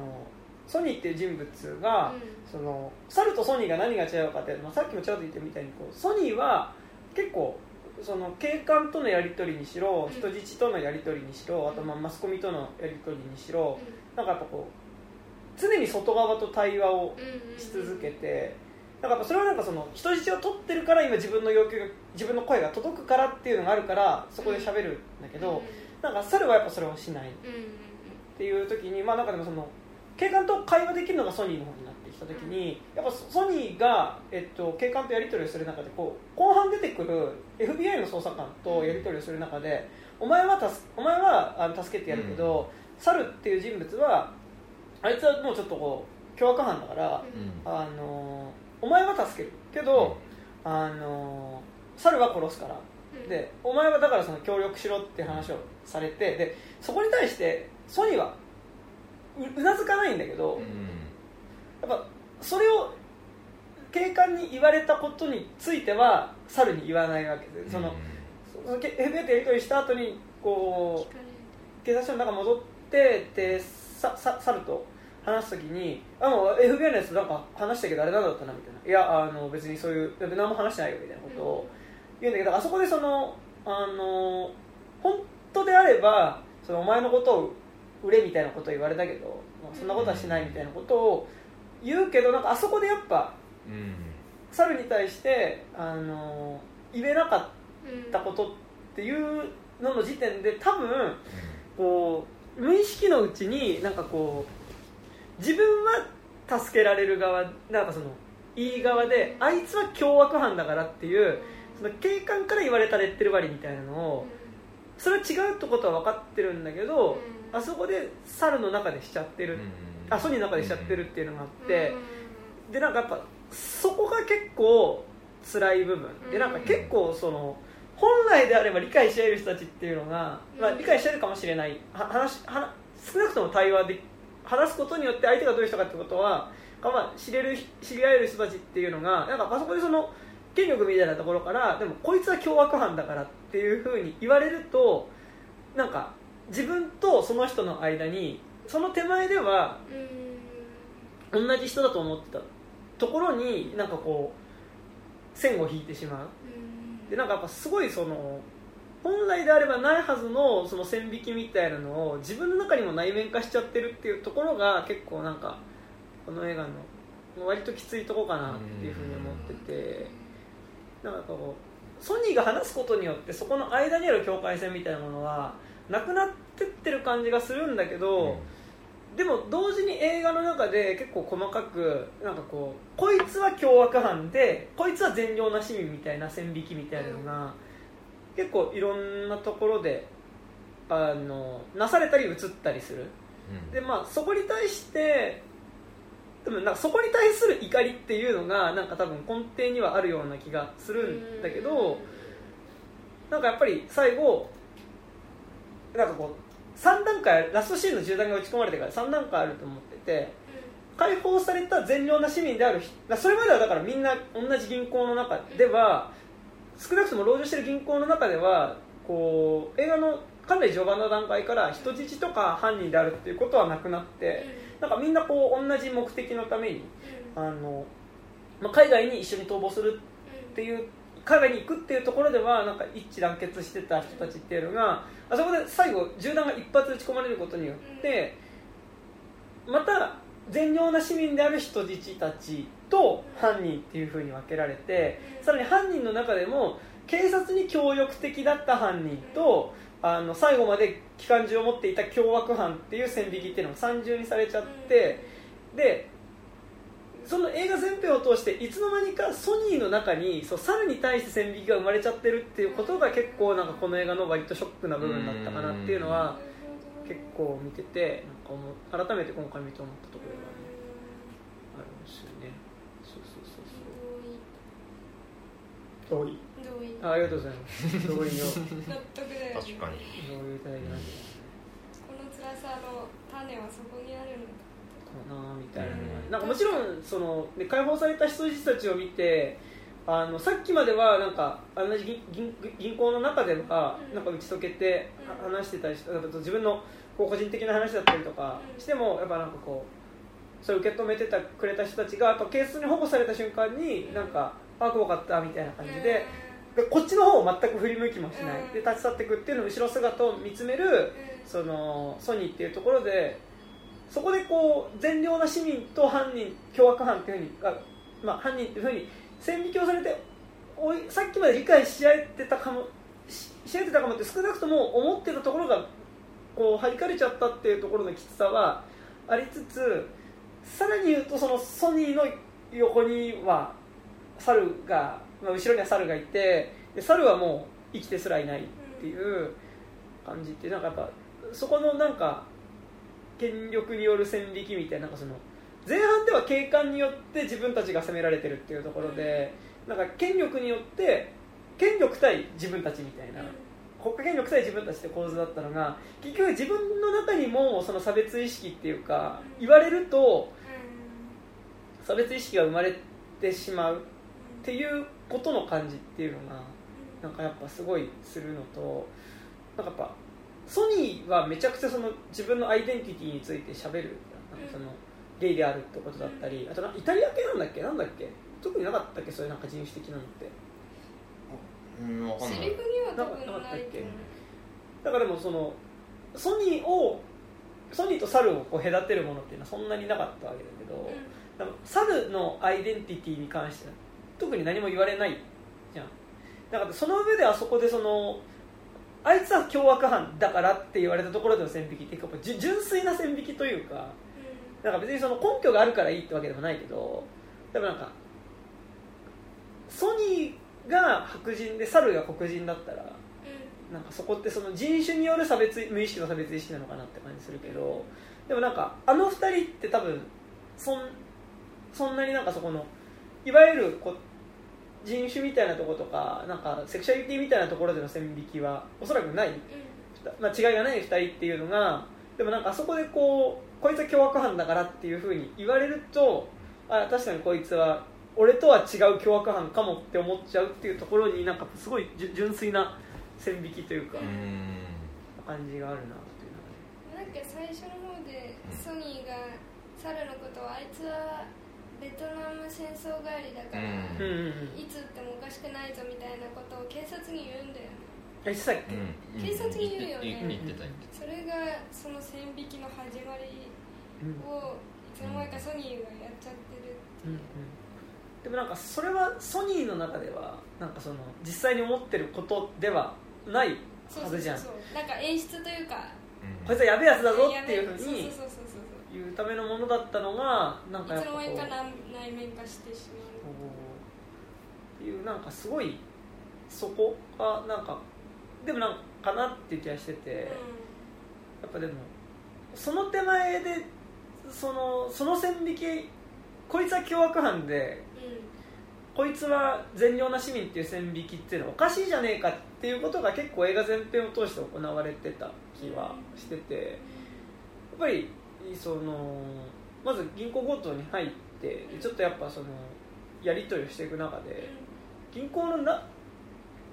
ソニーっていう人物が、その猿とソニーが何が違うかっていうのはさっきもちらっと言ったみたいにこうソニーは結構その警官とのやり取りにしろうん。人質とのやり取りにしろあとまあマスコミとのやり取りにしろなんかやっぱこう常に外側と対話をし続けてだからやっぱそれはなんかその人質を取ってるから今自分の要求が自分の声が届くからっていうのがあるからそこで喋るんだけどなんか猿はやっぱそれをしない。っていう時にまあなんかでもその警官と会話できるのがソニーの方になってきた時にやっぱソニーが、えっと、警官とやり取りをする中でこう後半出てくる FBI の捜査官とやり取りをする中でお前は助お前はあの助けてやるけど、猿っていう人物はあいつはもうちょっとこう凶悪犯だから、あのお前は助けるけど、あの猿は殺すから。でお前はだからその協力しろって話をされてでそこに対してソニーはううなずかないんだけど、やっぱそれを警官に言われたことについては猿に言わないわけでその、そのけ FBI とやり取りした後にこう警察署の中戻ってでささ猿と話すときにあもう FBI のやつなんか話したけどあれなんだったなみたいな。いやあの別にそういう何も話してないよみたいなことを言うんだけどあそこでそのあの本当であればそのお前のことを売れみたいなことを言われたけど、まあ、そんなことはしないみたいなことを言うけどなんかあそこでやっぱ猿に対してあの言えなかったことっていうのの時点で多分こう無意識のうちになんかこう自分は助けられる側なんかそのいい側であいつは凶悪犯だからっていうその警官から言われたレッテル割りみたいなのをそれは違うってことは分かってるんだけどあそこで猿の中でしちゃってる。あソニーの中でしちゃってるっていうのがあってでなんかやっぱそこが結構辛い部分。でなんか結構その本来であれば理解し合える人たちっていうのが、まあ、理解してるかもしれない。は話は少なくとも対話で話すことによって相手がどういう人かってことは、まあ、知れる知り合える人たちっていうのがなんかあそこでその権力みたいなところからでもこいつは凶悪犯だからっていうふうに言われるとなんか自分とその人の間にその手前では同じ人だと思ってた。ところになんかこう線を引いてしまう。でなんかやっぱすごいその本来であればないはずのその線引きみたいなのを自分の中にも内面化しちゃってるっていうところが結構なんかこの映画の割ときついとこかなっていうふうに思っててなんかこうソニーが話すことによってそこの間にある境界線みたいなものはなくなってってる感じがするんだけど、でも同時に映画の中で結構細かくなんかこうこいつは凶悪犯でこいつは善良な市民みたいな線引きみたいなのが、結構いろんなところであのなされたり映ったりする。でまあそこに対して多分なんかそこに対する怒りっていうのがなんか多分根底にはあるような気がするんだけどなんかやっぱり最後なんかこう3段階ラストシーンの銃弾が撃ち込まれてから3段階あると思ってて解放された善良な市民である人それまではだからみんな同じ銀行の中では少なくとも籠城してる銀行の中ではこう映画のかなり序盤の段階から人質とか犯人であるっていうことはなくなってなんかみんなこう同じ目的のためにあの、まあ、海外に一緒に逃亡するっていう海外に行くっていうところではなんか一致団結してた人たちっていうのがあそこで最後銃弾が一発撃ち込まれることによってまた善良な市民である人質たちと犯人っていうふうに分けられてさらに犯人の中でも警察に協力的だった犯人とあの最後まで機関銃を持っていた凶悪犯っていう線引きっていうのが三重にされちゃってでその映画全編を通していつの間にかソニーの中にそう猿に対して線引きが生まれちゃってるっていうことが結構なんかこの映画の割とショックな部分だったかなっていうのは結構見ててなんか改めて今回見て思ったところが、ね、あるんですよねそうそうそうそう同意。同意。あありがとうございます。同意を。納得だよ確かに。同意いただきましこの辛さの種はそこにあるのかなみたいな。なんかもちろんそので解放された人質たちを見てあのさっきまではなんか同じ銀銀銀行の中ではうん。なんか打ち解けてうん。話してたりしてなんか自分のこう個人的な話だったりとかうん。してもやっぱなんかこうそれを受け止めてたくれた人たちがやっぱ警察に保護された瞬間になんかあ怖かったみたいな感じで。でこっちの方を全く振り向きもしない。うん。で立ち去っていくっていうのを後ろ姿を見つめるそのソニーっていうところでそこでこう善良な市民と犯人凶悪犯っていうふうにあ、まあ、犯人っていうふうに線引きをされておいさっきまで理解し合えてたかもしし合えてたかもって少なくとも思ってたところがこう弾かれちゃったっていうところのきつさはありつつさらに言うとそのソニーの横には猿が、まあ、後ろには猿がいてで猿はもう生きてすらいないっていう感じってなんかやっぱそこのなんか権力による線引きみたいななんかその前半では警官によって自分たちが責められてるっていうところでなんか権力によって権力対自分たちみたいな国家権力対自分たちって構図だったのが結局自分の中にもその差別意識っていうか言われると差別意識が生まれてしまうっていうことの感じっていうのがなんかやっぱすごいするのとなんかやっぱソニーはめちゃくちゃその自分のアイデンティティについて喋る。なんかそのゲイであるってことだったりあとなイタリア系なんだっけ？なんだっけ？特になかったっけ？そういうなんか人種的なのって。うん分かんない。セリフには多分なかったっけ？だからでもそのソニーをソニーと猿をこう隔てるものっていうのはそんなになかったわけだけど、でも猿のアイデンティティに関しては特に何も言われないじゃん。だからその上であそこでそのあいつは凶悪犯だからって言われたところでの線引きっていうかじゅ純粋な線引きというかなん。か別にその根拠があるからいいってわけでもないけどでもなんかソニーが白人で猿が黒人だったらなんかそこってその人種による差別無意識の差別意識なのかなって感じするけどでもなんかあの二人って多分そんそんなになんかそこのいわゆるこう人種みたいなところとかなんかセクシャリティみたいなところでの線引きはおそらくない、まあ、違いがない二人っていうのがでもなんかあそこでこうこいつは凶悪犯だからっていうふうに言われるとあ確かにこいつは俺とは違う凶悪犯かもって思っちゃうっていうところになんかすごい純粋な線引きというかうん。感じがあるなっていうのがね。なんか最初の方でうんソニーが猿のことをあいつはベトナム戦争帰りだから、うん。うん。うんうんいつ撃ってもおかしくないぞみたいなことを警察に言うんだよね。言ってたっけ、うん。警察に言うよね。言ってた言ってそれがその線引きの始まりをいつの間にかソニーがやっちゃってるっていう、でもなんかそれはソニーの中ではなんかその実際に思ってることではないそうそうはずじゃん。そうそうなんか演出というかこいつはやべえやつだぞっていうふうにそうそうそうそうためのものだったのがなんかやっいつぱこうの間にか内面化してしまう。っていうなんかすごいそこがなんかでもなんかなっていう気がしてて、やっぱでもその手前でそのその線引きこいつは凶悪犯でうん。うんこいつは善良な市民っていう線引きっていうのはおかしいじゃねえかっていうことが結構映画全編を通して行われてた気はしててやっぱりそのまず銀行強盗に入ってちょっとやっぱそのやり取りをしていく中で銀行のな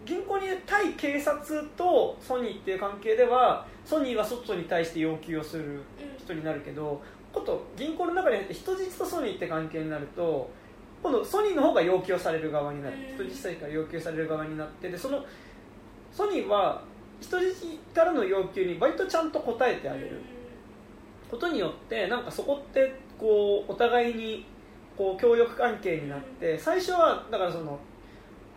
銀行に対警察とソニーっていう関係ではソニーは外に対して要求をするうん人になるけどこと銀行の中に入って人質とソニーって関係になると今度ソニーの方が要求される側になる。うん。人質対から要求される側になってでそのソニーは人質からの要求に割とちゃんと答えてあげることによってなんかそこってこうお互いにこう協力関係になって最初はだからその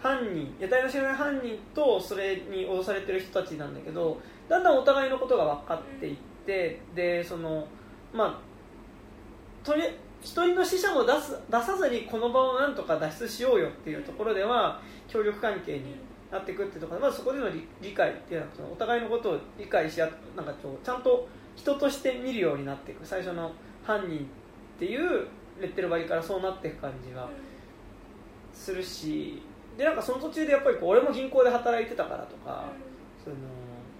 犯人得体の知らない犯人とそれに脅されてる人たちなんだけどだんだんお互いのことが分かっていってでそのまあとり一人の死者も出す出さずにこの場をなんとか脱出しようよっていうところでは協力関係になっていくっていうところでまずそこでの理理解っていうのはお互いのことを理解し合なんかちゃんと人として見るようになっていく。最初の犯人っていうレッテル張りからそうなっていく感じがするし。でなんかその途中でやっぱりこう俺も銀行で働いてたからとかその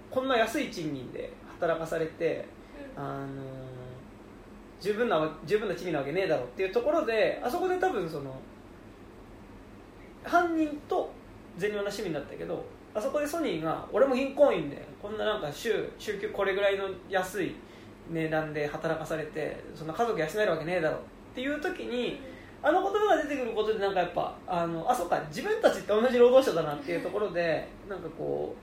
こんな安い賃金で働かされてあの十分なわ十分な地味なわけねえだろっていうところであそこで多分その犯人と善良な市民だったけどあそこでソニーが俺も銀行員でこんななんか週週休これぐらいの安い値段で働かされてそんな家族養えるわけねえだろっていう時にあの言葉が出てくることでなんかやっぱあのあそうか自分たちって同じ労働者だなっていうところでなんかこ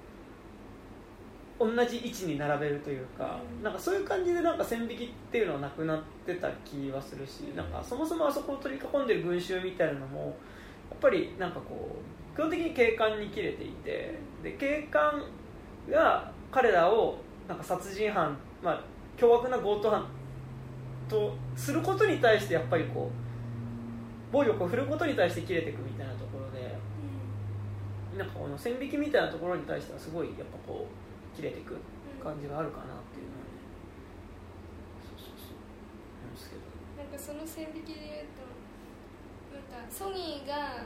う同じ位置に並べるというかなんかそういう感じでなんか線引きっていうのはなくなってた気はするしなんかそもそもあそこを取り囲んでる群衆みたいなのもやっぱりなんかこう基本的に警官に切れていてで警官が彼らをなんか殺人犯、まあ、凶悪な強盗犯とすることに対してやっぱりこう暴力を振るうことに対して切れていくみたいなところでなんかこの線引きみたいなところに対してはすごいやっぱこう切れていく感じがあるかなっていうのはね。そうそうそう。思うんですけど。なんかその線引きで言うとなんかソニーが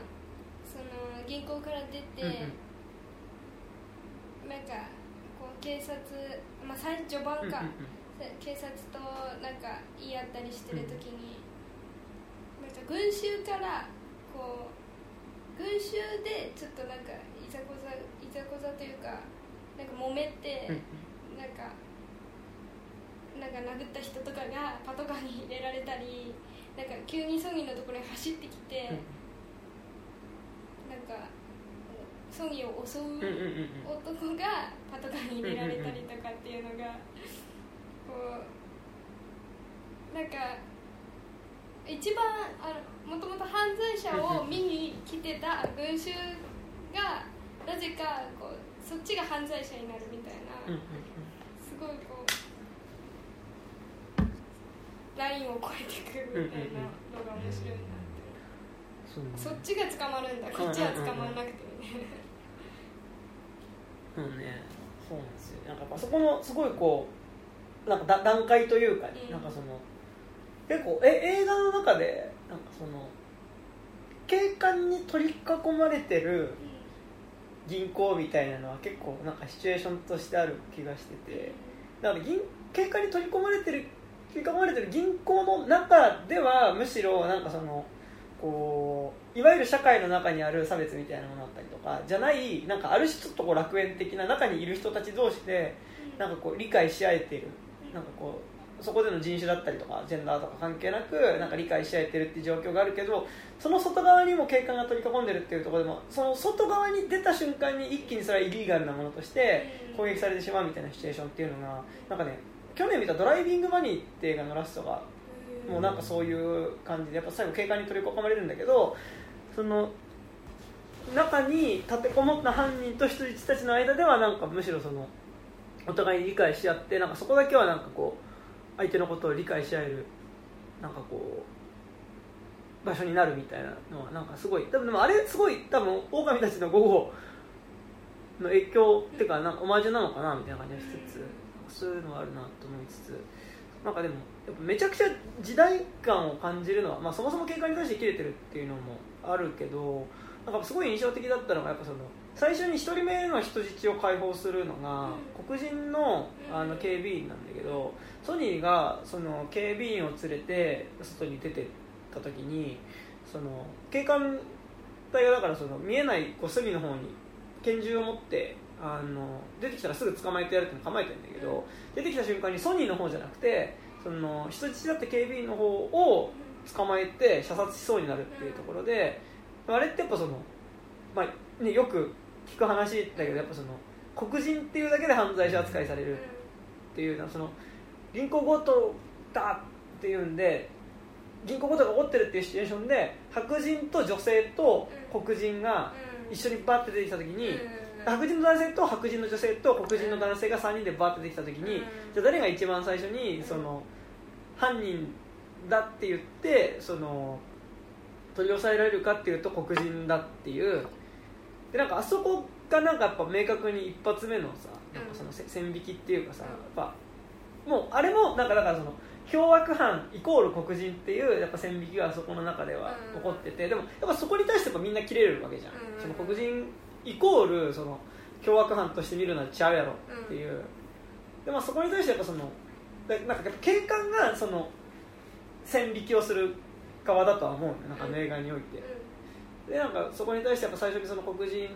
その銀行から出て、うんうん。なんかこう警察、まあ、最序盤か、うんうん警察となんか言い合ったりしてる時に、なんか群衆からこう群衆でちょっとなんかいざこざいざこざというかなんか揉めて、うんなんかなんか殴った人とかがパトカーに入れられたりなんか急にソニーのところに走ってきて、なんかソニーを襲う男がパトカーに入れられたりとかっていうのがこうなんか一番あのもともと犯罪者を見に来てた群衆がなぜかこうそっちが犯罪者になるみたいな、すごいこうラインを越えてくるみたいなのが面白いなそっちが捕まるんだ。こっちは捕まらなくてみたいな。うんね。そうなんですよ。なんかやっぱそこのすごいこうなんかだ段階というかね、うん。なんかその結構え映画の中でなんかその警官に取り囲まれてる銀行みたいなのは結構なんかシチュエーションとしてある気がしててだから銀警官に取り込まれてる取り囲まれてる銀行の中ではむしろなんかそのこういわゆる社会の中にある差別みたいなものだったりとかじゃないなんかある種ちょっとこう楽園的な中にいる人たち同士でなんかこう理解し合えてる。なんかこうそこでの人種だったりとかジェンダーとか関係なくなんか理解し合えてるっていう状況があるけどその外側にも警官が取り囲んでるっていうところでもその外側に出た瞬間に一気にそれはイリーガルなものとして攻撃されてしまうみたいなシチュエーションっていうのがなんかね去年見た「ドライビング・マニー」って映画のラストがもうなんかそういう感じでやっぱ最後警官に取り囲まれるんだけどその中に立てこもった犯人と人質たちの間ではなんかむしろそのお互いに理解し合ってなんかそこだけはなんかこう相手のことを理解し合えるなんかこう場所になるみたいなのはなんかすごい多分でもあれすごい多分狼たちの午後の影響っていうかなんかオマージュなのかなみたいな感じがしつつそういうのはあるなと思いつつなんかでもめちゃくちゃ時代感を感じるのは、まあ、そもそも警官に対して切れてるっていうのもあるけどなんかすごい印象的だったのがやっぱその最初に1人目の人質を解放するのが黒人のあの警備員なんだけどソニーがその警備員を連れて外に出てた時にその警官隊がだからその見えないこう隅の方に拳銃を持ってあの出てきたらすぐ捕まえてやるっての構えてるんだけど出てきた瞬間にソニーの方じゃなくてその人質だって警備員の方を捕まえて射殺しそうになるっていうところであれってやっぱその、まあね、よく聞く話だけどやっぱその黒人っていうだけで犯罪者扱いされるっていうのはその銀行強盗だっていうんで銀行強盗が起こってるっていうシチュエーションで白人と女性と黒人が一緒にバッて出てきた時に白人の男性と白人の女性と黒人の男性が3人でバッて出てきた時にじゃあ誰が一番最初にその犯人だって言ってその取り押さえられるかっていうと黒人だっていう。でなんかあそこがなんかやっぱ明確に一発目のさなんかその線引きっていうかさやっぱもうあれもなんかだからその凶悪犯イコール黒人っていうやっぱ線引きがそこの中では起こっててでもやっぱそこに対してみんな切れるわけじゃん、その黒人イコールその凶悪犯として見るのはちゃうやろっていう、でまあそこに対してやっぱそのなんか警官がその線引きをする側だとは思うね。なんか映画において、でなんかそこに対してやっぱ最初にその黒人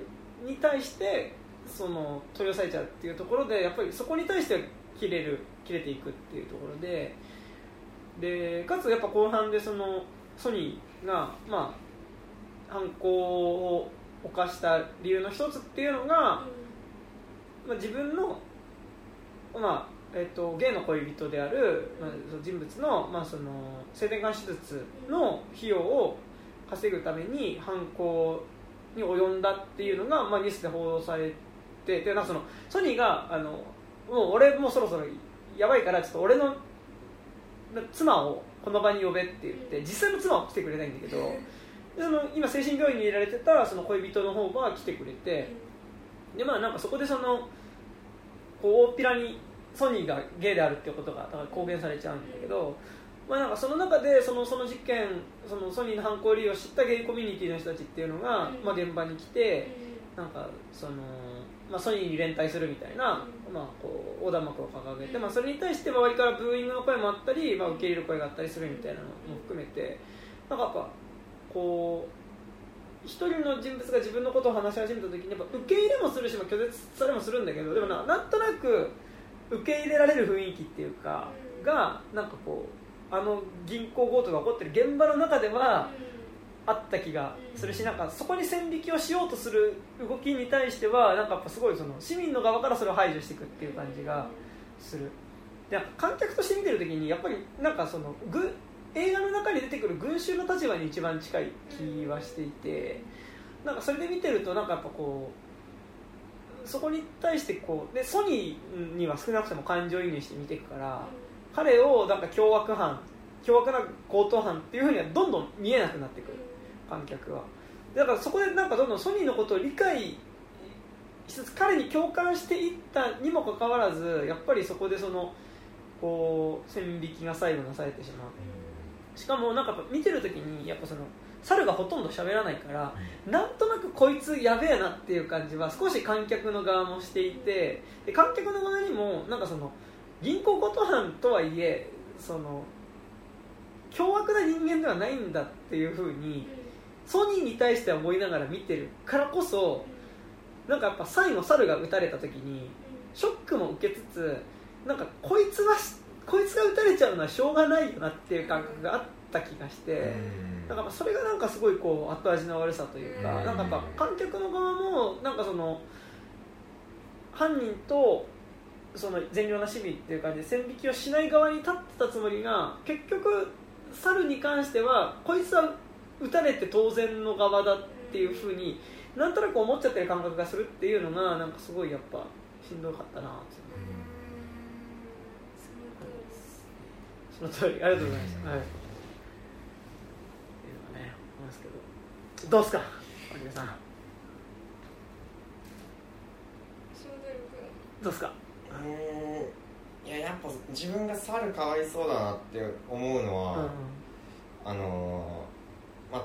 に対してその取り押さえちゃうっていうところでやっぱりそこに対して切れる切れていくっていうところででかつやっぱ後半でそのソニーがまあ犯行を犯した理由の一つっていうのが、まあ、自分のまあえーと、ゲイの恋人である、まあ、人物の,、まあその性転換手術の費用を稼ぐために犯行に及んだっていうのが、まあ、ニュースで報道されてでなんかそのソニーがあのもう俺もうそろそろやばいからちょっと俺の妻をこの場に呼べって言って実際の妻は来てくれないんだけど でその今精神病院に入れられてたその恋人の方が来てくれてでまあなんかそこでそのこう大っぴらにソニーがゲイであるっていうことが公言されちゃうんだけど、まあ、なんかその中でそのその実験そのソニーの犯行理由を知ったゲイコミュニティの人たちっていうのが、まあ、現場に来てなんかその、まあ、ソニーに連帯するみたいな、まあ、こう横断幕を掲げて、まあ、それに対して周りからブーイングの声もあったり、まあ、受け入れる声があったりするみたいなのも含めてなんかやっぱこう一人の人物が自分のことを話し始めた時にやっぱ受け入れもするし、まあ、拒絶されもするんだけどでもななんとなく受け入れられる雰囲気っていうかがなんかこうあの銀行強盗が起こってる現場の中ではあった気がするしなんかそこに線引きをしようとする動きに対してはなんかやっぱすごいその市民の側からそれを排除していくっていう感じがする。で観客として見てる時にやっぱりなんかそのぐ映画の中に出てくる群衆の立場に一番近い気はしていてなんかそれで見てるとなんかやっぱこうそこに対してこうでソニーには少なくとも感情移入して見ていくから、彼をなんか凶悪犯凶悪な強盗犯っていうふうにはどんどん見えなくなってくる。観客は。だからそこでなんかどんどんソニーのことを理解しつつ彼に共感していったにもかかわらずやっぱりそこでそのこう線引きが最後なされてしまう。しかもなんか見てる時にやっぱその猿がほとんど喋らないから、なんとなくこいつやべえなっていう感じは少し観客の側もしていてで観客の側にもなんかその銀行強盗犯とはいえその凶悪な人間ではないんだっていうふうにソニーに対しては思いながら見てるからこそなんかやっぱ最後猿が撃たれた時にショックも受けつつなんかこいつはこいつが打たれちゃうのはしょうがないよなっていう感覚があった気がして、うん。なんかまあそれがなんかすごいこう後味の悪さというか、うん。なんかやっぱ観客の側もなんかその犯人とその善良な市民っていう感じで線引きをしない側に立ってたつもりが結局猿に関してはこいつは撃たれて当然の側だっていうふうになんとなく思っちゃってる感覚がするっていうのがなんかすごいやっぱしんどかったなってその通りありがとうございました、うんはい。っていうのはね思いますけど。どうですか？皆さん。どうですか？うんいややっぱ自分が猿かわいそうだなって思うのは、うんあのーま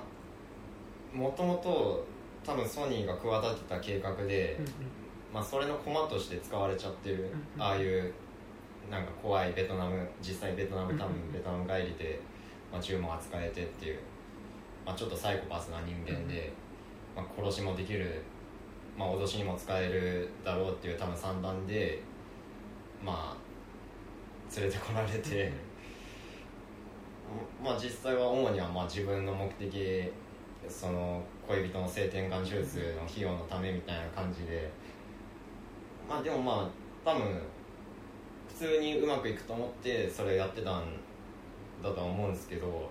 もともと多分ソニーが企てた計画で、まあ、それの駒として使われちゃってる、うん。ああいうなんか怖いベトナム実際ベトナム多分うんベトナム帰りで、まあ、銃も扱えてっていう、まあ、ちょっとサイコパスな人間で、まあ、殺しもできる、まあ、脅しにも使えるだろうっていう多分算段でまあ連れてこられて、まあ実際は主にはまあ自分の目的その恋人の性転換手術の費用のためみたいな感じでまあでもまあ多分普通にうまくいくと思ってそれやってたんだとは思うんですけど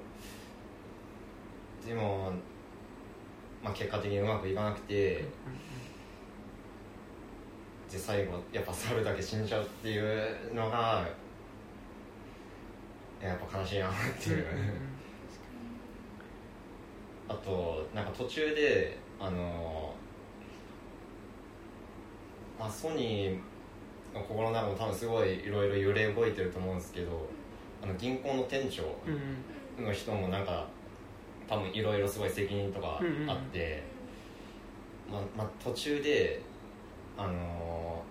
でも、まあ、結果的にうまくいかなくてで最後やっぱ猿だけ死んじゃうっていうのがやっぱ悲しいなっていう。あとなんか途中であのまあソニーの心の中も多分すごいいろいろ揺れ動いてると思うんですけどあの銀行の店長の人もなんか多分いろいろすごい責任とかあって、まあまあ、途中であの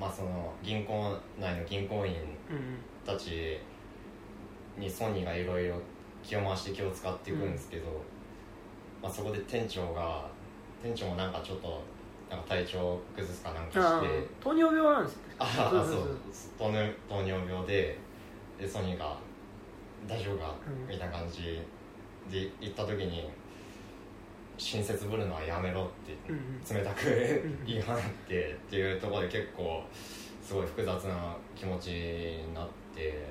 まあその銀行内の銀行員うんたちにソニーがいろいろ気を回して気を使っていくんですけど、まあ、そこで店長が店長もなんかちょっとなんか体調崩すかなんかあして。ー糖尿病なんですよ。ああそう糖尿病ででソニーが「大丈夫か?うん」みたいな感じで言った時に「親切ぶるのはやめろ」って冷たくん言い放ってっていうところで結構すごい複雑な気持ちになって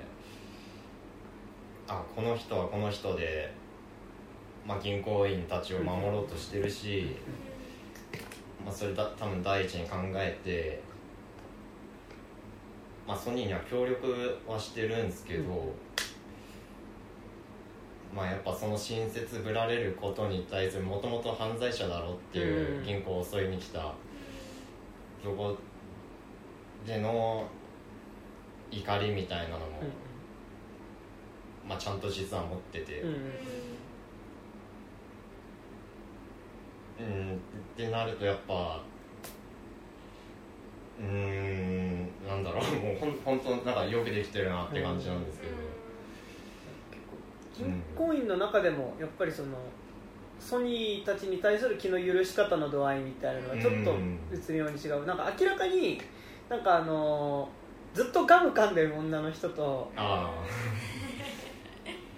あこの人はこの人で、まあ、銀行員たちを守ろうとしてるし、まあ、それだ多分第一に考えて、まあ、ソニーには協力はしてるんですけど、まあ、やっぱその親切ぶられることに対するもともと犯罪者だろっていううん。銀行を襲いに来たそこでの怒りみたいなのも、まあ、ちゃんと実は持ってて、うんうんうんってなるとやっぱうーんなんだろう。もうほん本当なんかよくできてるなって感じなんですけど、銀行員の中でもやっぱりそのソニーたちに対する気の許し方の度合いみたいなのがちょっと絶妙に違う。なんか明らかになんかあのずっとガム噛んでる女の人とあ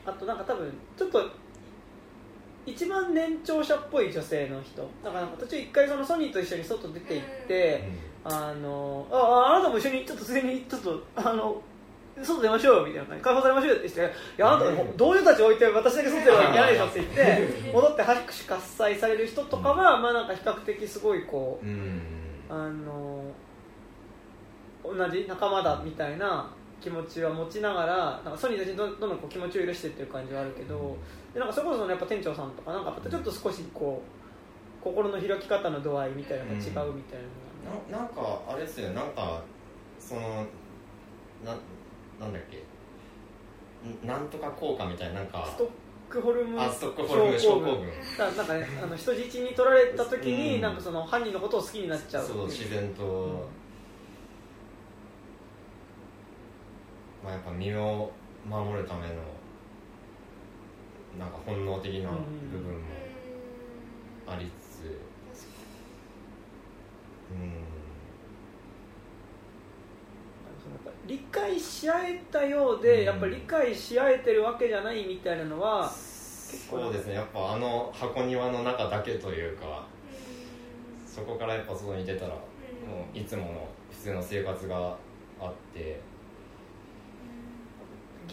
あとなんか多分ちょっと一番年長者っぽい女性の人。だからなんか途中一回そのソニーと一緒に外出て行っあ、て、あのあああなたも一緒にちょっとついでにちょっとあの外出ましょうよみたいな感じで解放されましょうよって言っていやあなた同僚たち置いて私だけ外出はいけないでしょって言って戻って拍手喝采される人とかは、まあなんか比較的すごいこううんうん。あの同じ仲間だみたいな気持ちは持ちながらなんかソニーたちにどんどんこう気持ちを許してっていう感じはあるけど、でなんかそれこそやっぱ店長さんとかなんかちょっと少しこう心の開き方の度合いみたいなのが違うみたいなのが、ななんかあれですよねなんかそのななんだっけ？んなんとか効果みたいななんかストックホルム症候群。だなんかねあの人質に取られた時に、うん。なんかその犯人のことを好きになっちゃうそう自然と、うんまあ、やっぱ身を守るためのなんか本能的な部分もありつつ。うん。理解し合えたようで、うん。やっぱり理解し合えてるわけじゃないみたいなのはそうですね。やっぱあの箱庭の中だけというかそこからやっぱ外に出たらもういつもの普通の生活があって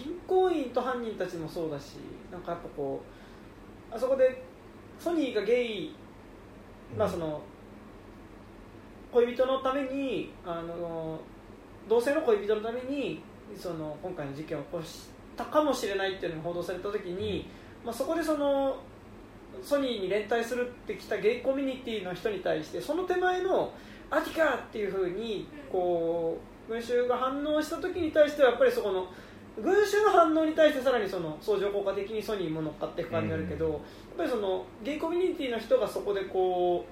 銀行員と犯人たちもそうだしなんかやっぱこうあそこでソニーがゲイ、まあその恋人のためにあの同性の恋人のためにその今回の事件を起こしたかもしれないっていうのが報道された時に、まあ、そこでそのソニーに連帯するってきたゲイコミュニティの人に対してその手前のアティカっていうふうにこう群衆が反応した時に対してはやっぱりそこの群衆の反応に対してさらにその相乗効果的にソニーも乗っかっていく感じになるけど、うんやっぱりそのゲイコミュニティの人がそこでこ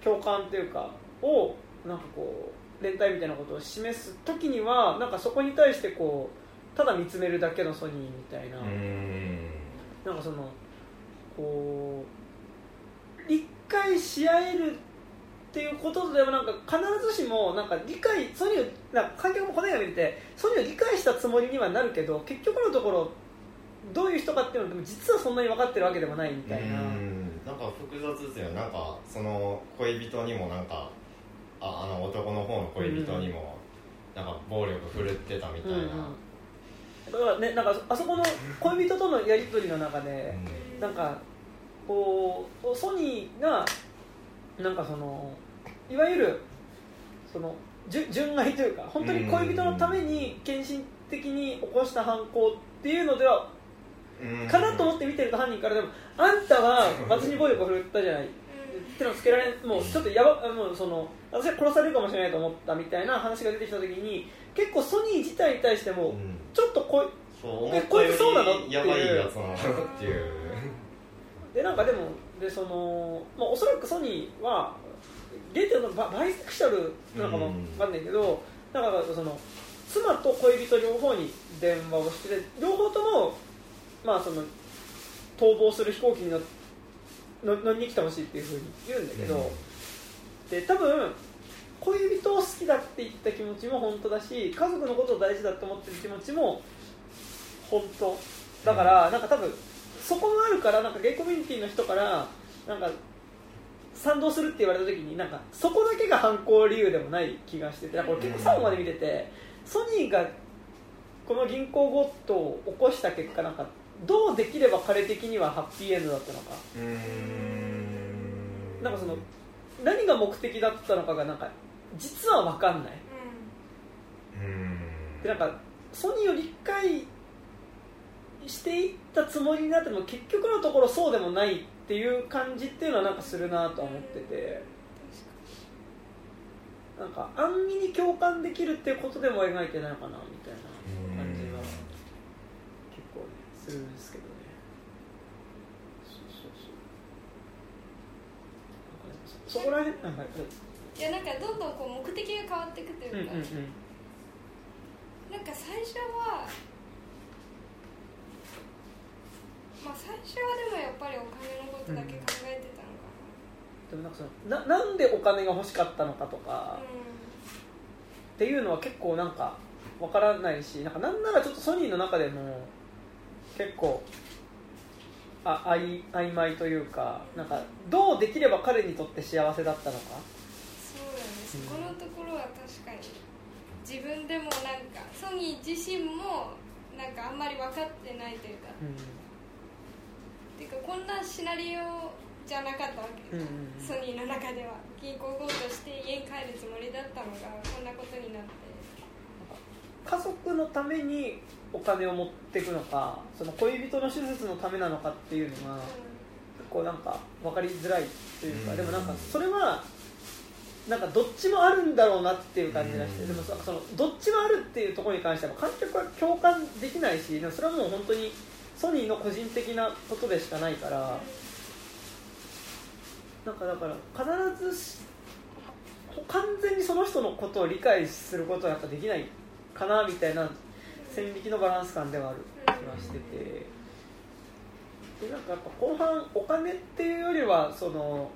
う共感っていうかをなんかこう連帯みたいなことを示す時にはなんかそこに対してこうただ見つめるだけのソニーみたいな、うん。なんかそのこう理解し合えるっていうことでもなんか必ずしもなんか理解ソニーをなんか観客もこの映画見ててソニーを理解したつもりにはなるけど結局のところどういう人かっていうのでも実はそんなに分かってるわけでもないみたいな。うん。なんか複雑ですよ。なんかその恋人にもなんかああの男の方の恋人にもなんか暴力振るってたみたいな、うんうん。だからね、なんかあそこの恋人とのやり取りの中で、なんかこうソニーがなんかそのいわゆるその純純愛というか本当に恋人のために献身的に起こした犯行っていうのではうん。かなと思って見てると犯人からでもあんたは私に暴力を振るったじゃない。ってのをつけられもうちょっとやばもうその私は殺されるかもしれないと思ったみたいな話が出てきた時に結構ソニー自体に対してもうん。ちょっとこいそうえこいつそうなの思ったよりやばいやつなのっていう。でなんかでもでその、まあ、おそらくソニーはゲイってのはババイセクシャルなのかもわかんないけど、だからその妻と恋人両方に電話をしてて両方とも、まあ、その逃亡する飛行機に乗乗乗りに来てほしいっていうふうに言うんだけど、で多分恋人を好きだって言った気持ちも本当だし家族のことを大事だって思ってる気持ちも本当。だから、なんか多分そこもあるからなんかゲイコミュニティの人からなんか賛同するって言われた時になんかそこだけが犯行理由でもない気がしててこれ結構最後まで見ててソニーがこの銀行強盗を起こした結果なんかどうできれば彼的にはハッピーエンドだったのか。なんかその何が目的だったのかがなんか実は分かんない。うん。でなんかソニーを理解していったつもりになっても結局のところそうでもないっていう感じっていうのはなんかするなとは思ってて。なんか安易に共感できるっていうことでも描いてないのかなみたいな感じは結構ねするんですけどね。そうそうそう。なんかねそそこら辺なんかいやなんかどんどんこう目的が変わっていくというか、うんうんうん。なんか最初はまあ最初はでもやっぱりお金のことだけ考えてたのかでもなんかそのななんでお金が欲しかったのかとか、な、っていうのは結構なんかわからないしなんかなんならちょっとソニーの中でも結構ああい曖昧というかなんかどうできれば彼にとって幸せだったのか。そうだねそこのところは確かに自分でもなんかソニー自身もなんかあんまり分かってないというかっていうかこんなシナリオじゃなかったわけ、うんうんうん。ソニーの中では。銀行強盗して家に帰るつもりだったのがこんなことになって。家族のためにお金を持っていくのかその恋人の手術のためなのかっていうのが結構なんか分かりづらいというか、うん。でもなんかそれはなんかどっちもあるんだろうなっていう感じがして、うん。でもそそのどっちもあるっていうところに関しては観客は共感できないしでもそれはもう本当にソニーの個人的なことでしかないからなんかだから必ずし完全にその人のことを理解することはやっぱできないかなみたいな線引きのバランス感ではある気がしてて。でなんかやっぱ後半お金っていうよりはその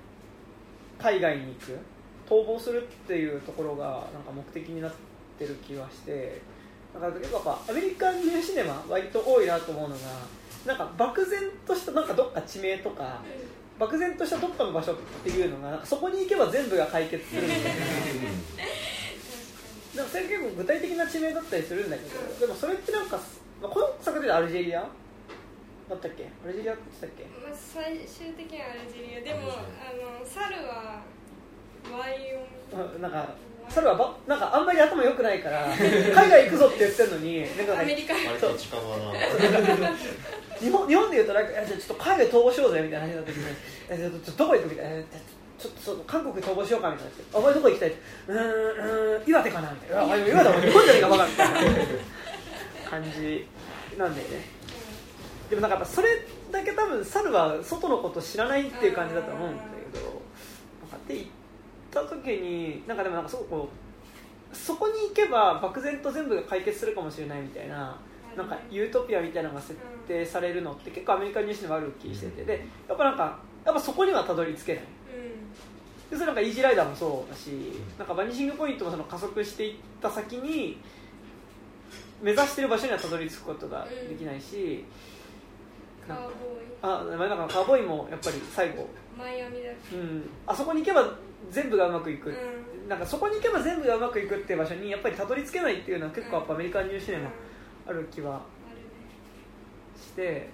海外に行く逃亡するっていうところがなんか目的になってる気がして。だから結構やっぱアメリカンニューシネマ割と多いなと思うのがなんか漠然としたなんかどっか地名とか漠然としたどっかの場所っていうのがそこに行けば全部が解決するみたいな。なんかそれ結構具体的な地名だったりするんだけどでもそれってなんか、まあ、この作でアルジェリア？だったっけ？アルジェリアって言ってたっけ？まあ、最終的にはアルジェリア。でもあの猿はワイオミうんなんか猿はばなんかあんまり頭良くないから海外行くぞって言ってるのになんかアメリカ。割と近場な。日本日本で言うとなんかちょっと海外逃亡しようぜみたいな話になった時にえちょっとちょっとどこ行くみたいな。えちょっとちょっと韓国に逃亡しようかみたいな。あお前どこ行きたい？うーんうーん岩手かなみたいな。岩手も日本じゃねえかバカみたいな感じなんだよね。でもなんかやっぱそれだけ多分猿は外のこと知らないっていう感じだと思うんだけどなんかって言った時になんかでもなんかすごくこうそこに行けば漠然と全部が解決するかもしれないみたいななんかユートピアみたいなのが設定されるのって結構アメリカニュースにもある気しててでやっぱなんかやっぱそこにはたどり着けない。でそれなんかイージーライダーもそうだしなんかバニシングポイントもその加速していった先に目指してる場所にはたどり着くことができないし、カーボーイあまあなんかカーボーイもやっぱり最後、マイアミだうん、あそこに行けば全部がうまくいく、うん。なんかそこに行けば全部がうまくいくっていう場所にやっぱりたどり着けないっていうのは結構やっぱアメリカンニューシネマある気はして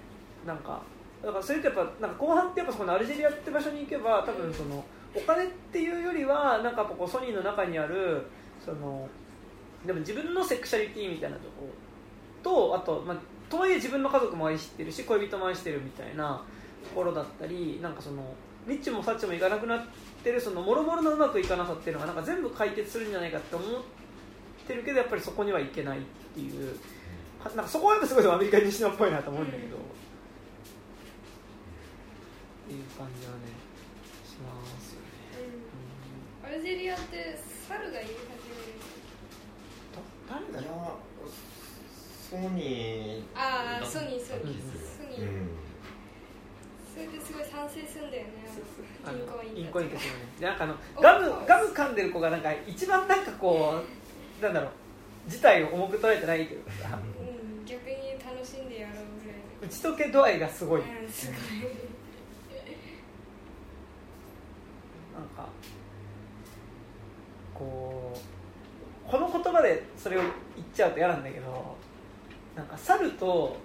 なんかだからそれってやっぱなんか後半ってやっぱそこのアルジェリアって場所に行けば多分そのお金っていうよりはなんかやっぱこうソニーの中にあるそのでも自分のセクシャリティみたいなところとあと、まあ、とはいえ自分の家族も愛してるし恋人も愛してるみたいなところだったりなんかそのニッチもサッチもいかなくなってるそのもろもろのうまくいかなさっていうのがなんか全部解決するんじゃないかって思ってるけどやっぱりそこにはいけないっていう。はなんかそこはやっぱすごいアメリカ西野っぽいなと思うんだけど、っていう感じはねしますよね、うん。アルジェリアって猿がいるはずだ誰だ？ろいやソニー。ああソニーソニー。ソニーそれですごい賛成するんだよね。あの銀行員銀行員たちもね。でなんかあのおガムガム噛んでる子がなんか一番なんかこうなんだろう事態を重く捉えてないというか。さうん逆に楽しんでやろうぐらいの。打ち解け度合いがすごい、うんすごい。なんかこうこの言葉でそれを言っちゃうと嫌なんだけどなんか猿と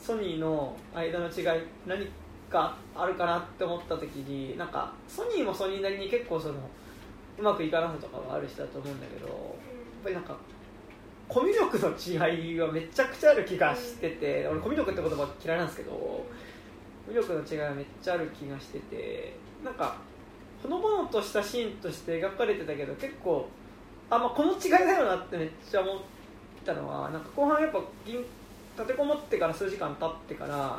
ソニーの間の違い何かあるかなって思った時になんかソニーもソニーなりに結構そのうまくいかなさとかはある人だと思うんだけどやっぱりなんかコミュ力の違いはめちゃくちゃある気がしてて俺コミュ力って言葉嫌いなんですけどコミュ力の違いはめっちゃある気がしててなんかほのぼのとしたシーンとして描かれてたけど結構あ、まあ、この違いだよなってめっちゃ思ったのはなんか後半やっぱ銀立てこもってから数時間経ってから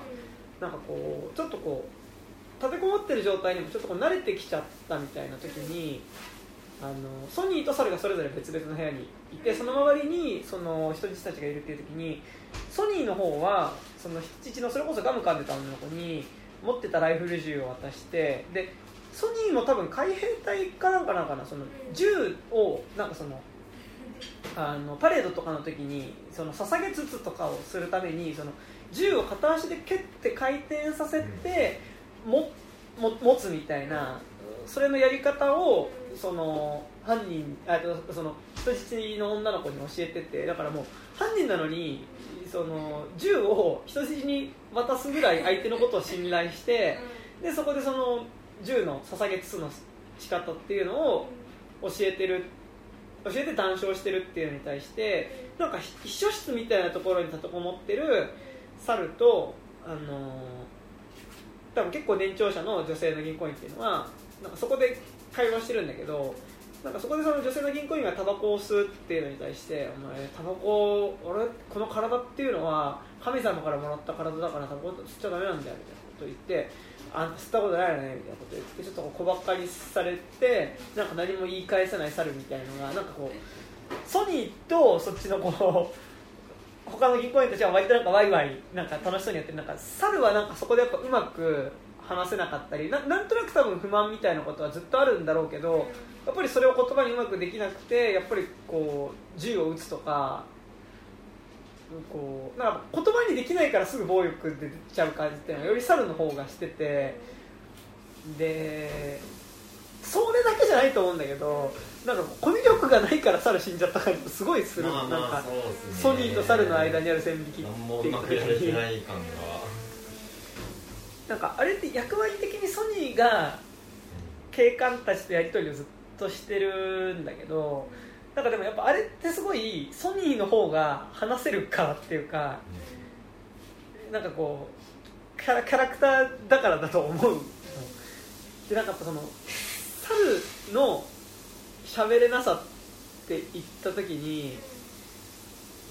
なんかこうちょっとこう立てこもってる状態にもちょっとこう慣れてきちゃったみたいな時にあのソニーと猿がそれぞれ別々の部屋にいてその周りにその人質たちがいるっていう時にソニーの方はその人質のそれこそガム噛んでた女の子に持ってたライフル銃を渡してでソニーも多分海兵隊かなんかなんかなその銃をなんかそのあのパレードとかの時にその捧げつつとかをするためにその銃を片足で蹴って回転させてもも持つみたいなそれのやり方をその犯人あとその人質の女の子に教えててだからもう犯人なのにその銃を人質に渡すぐらい相手のことを信頼してでそこでその銃の捧げつつの仕方っていうのを教えてる教えて談笑してるっていうのに対してなんか秘書室みたいなところに立てこもってる猿とあの多分結構年長者の女性の銀行員っていうのはなんかそこで会話してるんだけどなんかそこでその女性の銀行員がタバコを吸うっていうのに対して「お前タバコ俺この体っていうのは神様からもらった体だからタバコ吸っちゃダメなんだよ」みたいなことを言って「あ吸ったことないよね」みたいなことを言ってちょっと小ばっかりされてなんか何も言い返せない猿みたいのがなんかこうソニーとそっちのこう他の銀行員たちは割となんかワイワイなんか楽しそうにやってるなんか猿はなんかそこでやっぱうまく話せなかったりななんとなく多分不満みたいなことはずっとあるんだろうけどやっぱりそれを言葉にうまくできなくてやっぱりこう銃を撃つとかこうなんか言葉にできないからすぐ暴力で出ちゃう感じっていうのはより猿の方がしててでそれだけじゃないと思うんだけどなんかコミュ力がないから猿死んじゃった感じすごいする、まあまあなんかね。ソニーと猿の間にある線引きっていう。うまくやれてない感がなんかあれって役割的にソニーが警官たちとやり取りをずっとしてるんだけどなんかでもやっぱあれってすごいソニーの方が話せるからっていうかなんかこうキャラキャラクターだからだと思う。でなんかやっぱその猿の喋れなさって言った時に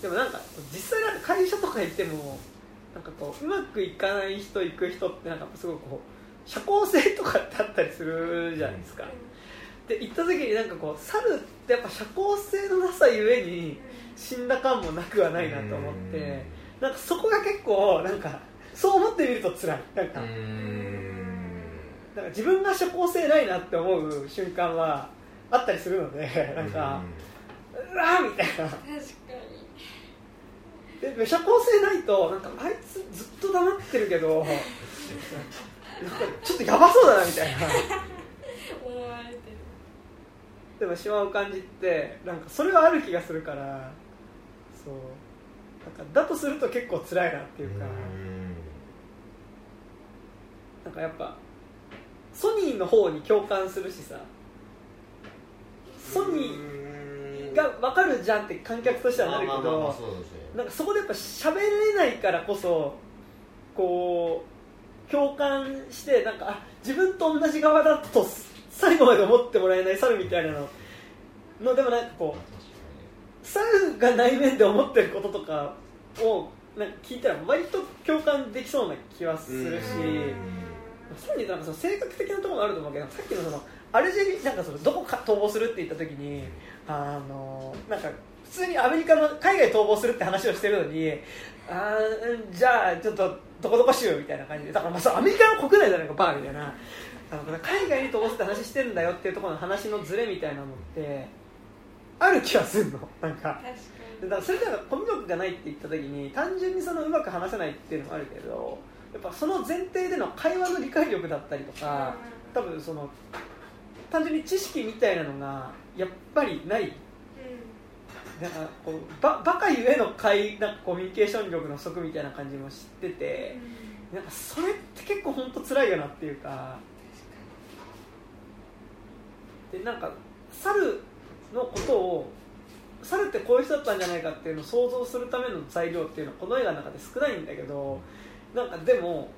でもなんか実際なんか会社とか行ってもなんかこううまくいかない人行く人ってなんかすごくこう社交性とかってあったりするじゃないですか。で行った時になんかこう猿ってやっぱ社交性のなさゆえに死んだ感もなくはないなと思ってなんかそこが結構なんかそう思ってみると辛い。なんかなんか自分が社交性ないなって思う瞬間はあったりするのでなんかうわーみたいな。確かに。で社交性ないとなんかあいつずっと黙ってるけど なんかちょっとやばそうだなみたいな。思われてる。でも島を感じってなんかそれはある気がするからそう。なんかだとすると結構辛いなっていうか。なんかやっぱソニーの方に共感するしさソニーが分かるじゃんって観客としてはなるけどなんかそこでやっぱ喋れないからこそこう共感してなんかあ自分と同じ側だと最後まで思ってもらえない猿みたいなの。のでもなんかこう猿が内面で思ってることとかをなんか聞いたら割と共感できそうな気はするし。さらになんかその性格的なところもあると思うけどさっきのそのアルジェリなんかそのどこか逃亡するって言った時にあのなんか普通にアメリカの海外逃亡するって話をしてるのにあじゃあちょっとどこどこしようみたいな感じで。だからまあアメリカの国内じゃないかバーみたいな。あの海外に逃亡すって話してるんだよっていうところの話のズレみたいなのってある気はするの。なんか。だからそれではコミュ力がないって言った時に単純にそのうまく話せないっていうのもあるけどやっぱその前提での会話の理解力だったりとか多分その単純に知識みたいなのがやっぱりない。になんかこうばバカゆえの会なんかコミュニケーション力の不足みたいな感じも知っててうん。なんかそれって結構本当辛いよなっていうかでなんか猿のことを猿ってこういう人だったんじゃないかっていうのを想像するための材料っていうのはこの映画の中で少ないんだけどなんかでも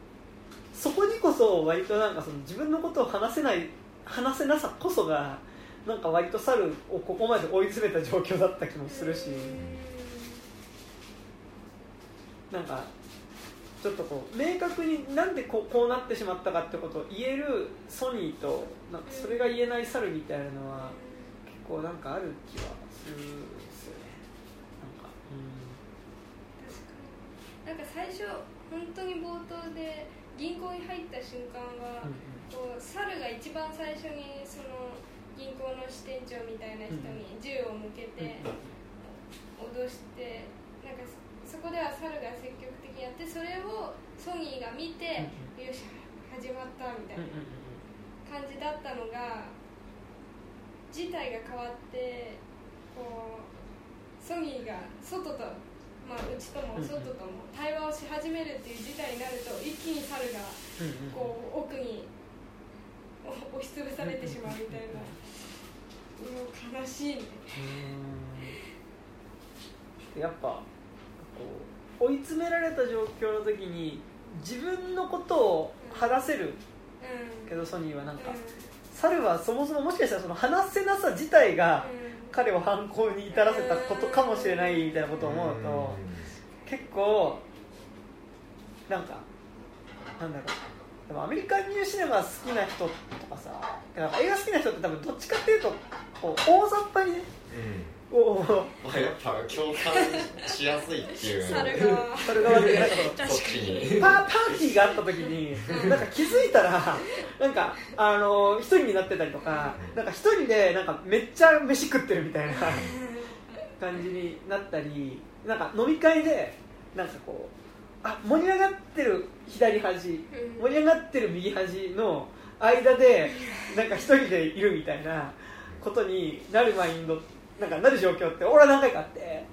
そこにこそ割となんかその自分のことを話せない話せなさこそがなんか割と猿をここまで追い詰めた状況だった気もするしなんかちょっとこう明確になんでこうこうなってしまったかってことを言えるソニーとなんかそれが言えない猿みたいなのは結構なんかある気はするんですよね。なんか確かに。なんか最初本当に冒頭で銀行に入った瞬間は、うんこう猿が一番最初にその銀行の支店長みたいな人に銃を向けて脅してなんかそそこでは猿が積極的にやってそれをソニーが見て、よし始まったみたいな感じだったのが事態が変わってこうソニーが外と、まあ、うちとも外とも対話をし始めるっていう事態になると一気に猿がこう奥にお押しつぶされてしまうみたいな。もう悲しいね。うん。やっぱこう追い詰められた状況の時に自分のことを話せる。うん。けどソニーはなんかうん。猿はそもそももしかしたらその話せなさ自体が彼を犯行に至らせたことかもしれないみたいなことを思うと結構なんかなんだろうでもアメリカンニューシネマ好きな人とかさなんか映画好きな人って多分どっちかっていうとこう大雑把にねこうまあやっぱ共感しやすいっていう。猿がそれ側でなんかこうそっちに。パーパーティーがあった時になんか気づいたらなんかあの一人になってたりとかなんか一人でなんかめっちゃ飯食ってるみたいな感じになったりなんか飲み会でなんかこうあ盛り上がってる左端うん。盛り上がってる右端の間でなんか一人でいるみたいなことになるマインドなんかなる状況って俺は何回かあって。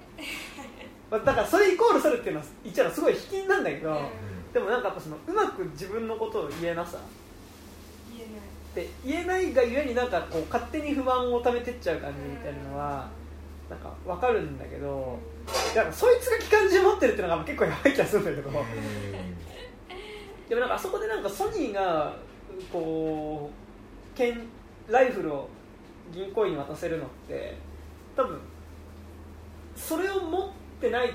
まあだからそれイコールそれっていうのは言っちゃうのすごい卑近なんだけど、うん。でもなんかやっぱそのうまく自分のことを言えなさ。言えない。で言えないがゆえになんかこう勝手に不安を溜めてっちゃう感じみたいなのはなんか分かるんだけどだからそいつが機関銃持ってるっていうのが結構やばい気がするんだけど。でもなんかあそこでなんかソニーがこう剣ライフルを銀行員に渡せるのって多分それを持ってない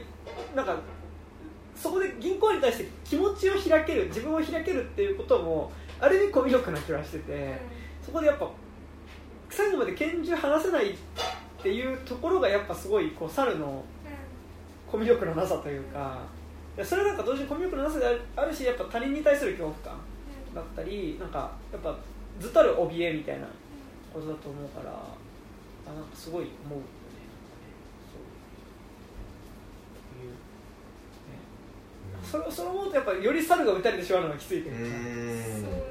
なんかそこで銀行員に対して気持ちを開ける自分を開けるっていうこともある意味コミュ力な気がしててそこでやっぱ最後まで拳銃離せないっていうところがやっぱすごいこう猿のコミュ力のなさというかそれなんか同時にコミュ力のなさであるあるしやっぱ他人に対する恐怖感だったりなんかやっぱずっとある怯えみたいなことだと思うからあなんかすごい思うよね。そう。いう、ね、それそれを思うとやっぱりより猿が撃たれてしまうのがきついとういうか、そうんですね。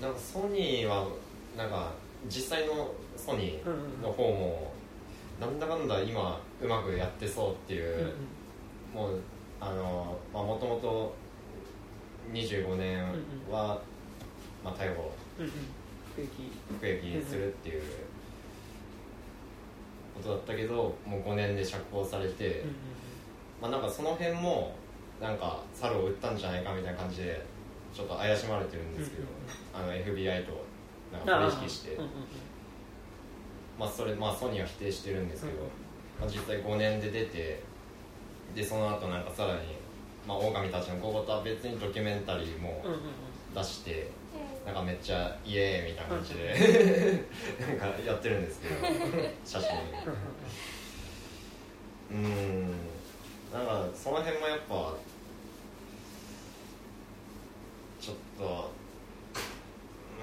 なんかソニーはなんか実際のソニーの方もなんだかんだ今うまくやってそうっていう、うんうん。もうあのまあもともと25年は、まあ、逮捕うんうん。服役。するっていうことだったけどもう5年で釈放されて、うんうんまあなんかその辺もなんか猿を撃ったんじゃないかみたいな感じでちょっと怪しまれてるんですけど、あの FBI となんか取引して、うんうんうん。まあそれまあソニーは否定してるんですけど、うんまあ、実際5年で出てでその後なんかさらにまあ狼たちの午後とは別にドキュメンタリーもうんうんうん。出して、うん。なんかめっちゃイエーイみたいな感じで なんかやってるんですけど 写真うーん。なんかその辺もやっぱちょっと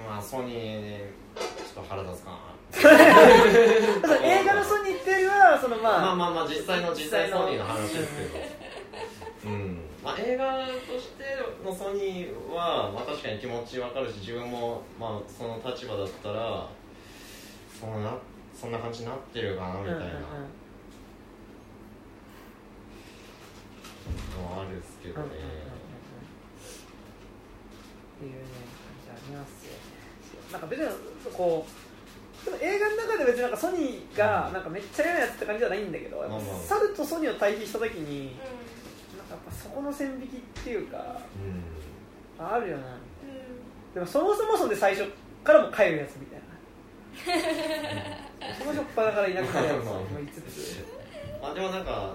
まあソニーちょっと腹立つかな映画のソニーっていうよりはそのまあ、まあまあまあ実際の実際ソニーの話ですけど。うん。まあ映画としてのソニーは、まあ、確かに気持ちわかるし自分も、まあ、その立場だったらそんなそんな感じになってるかなみたいな。のはあるんですけどね。っていうね感じありますよね。なんか別にこう別になんかソニーがなんかめっちゃ嫌なやつって感じじゃないんだけど、猿とソニーを対比した時にうなんかやっぱそこの線引きっていうかうん。あるよな。うん。でもそもそもそで最初からも帰るやつみたいな。そのしょっぱだからいなくなるやつも言いつつ。まあでもなんか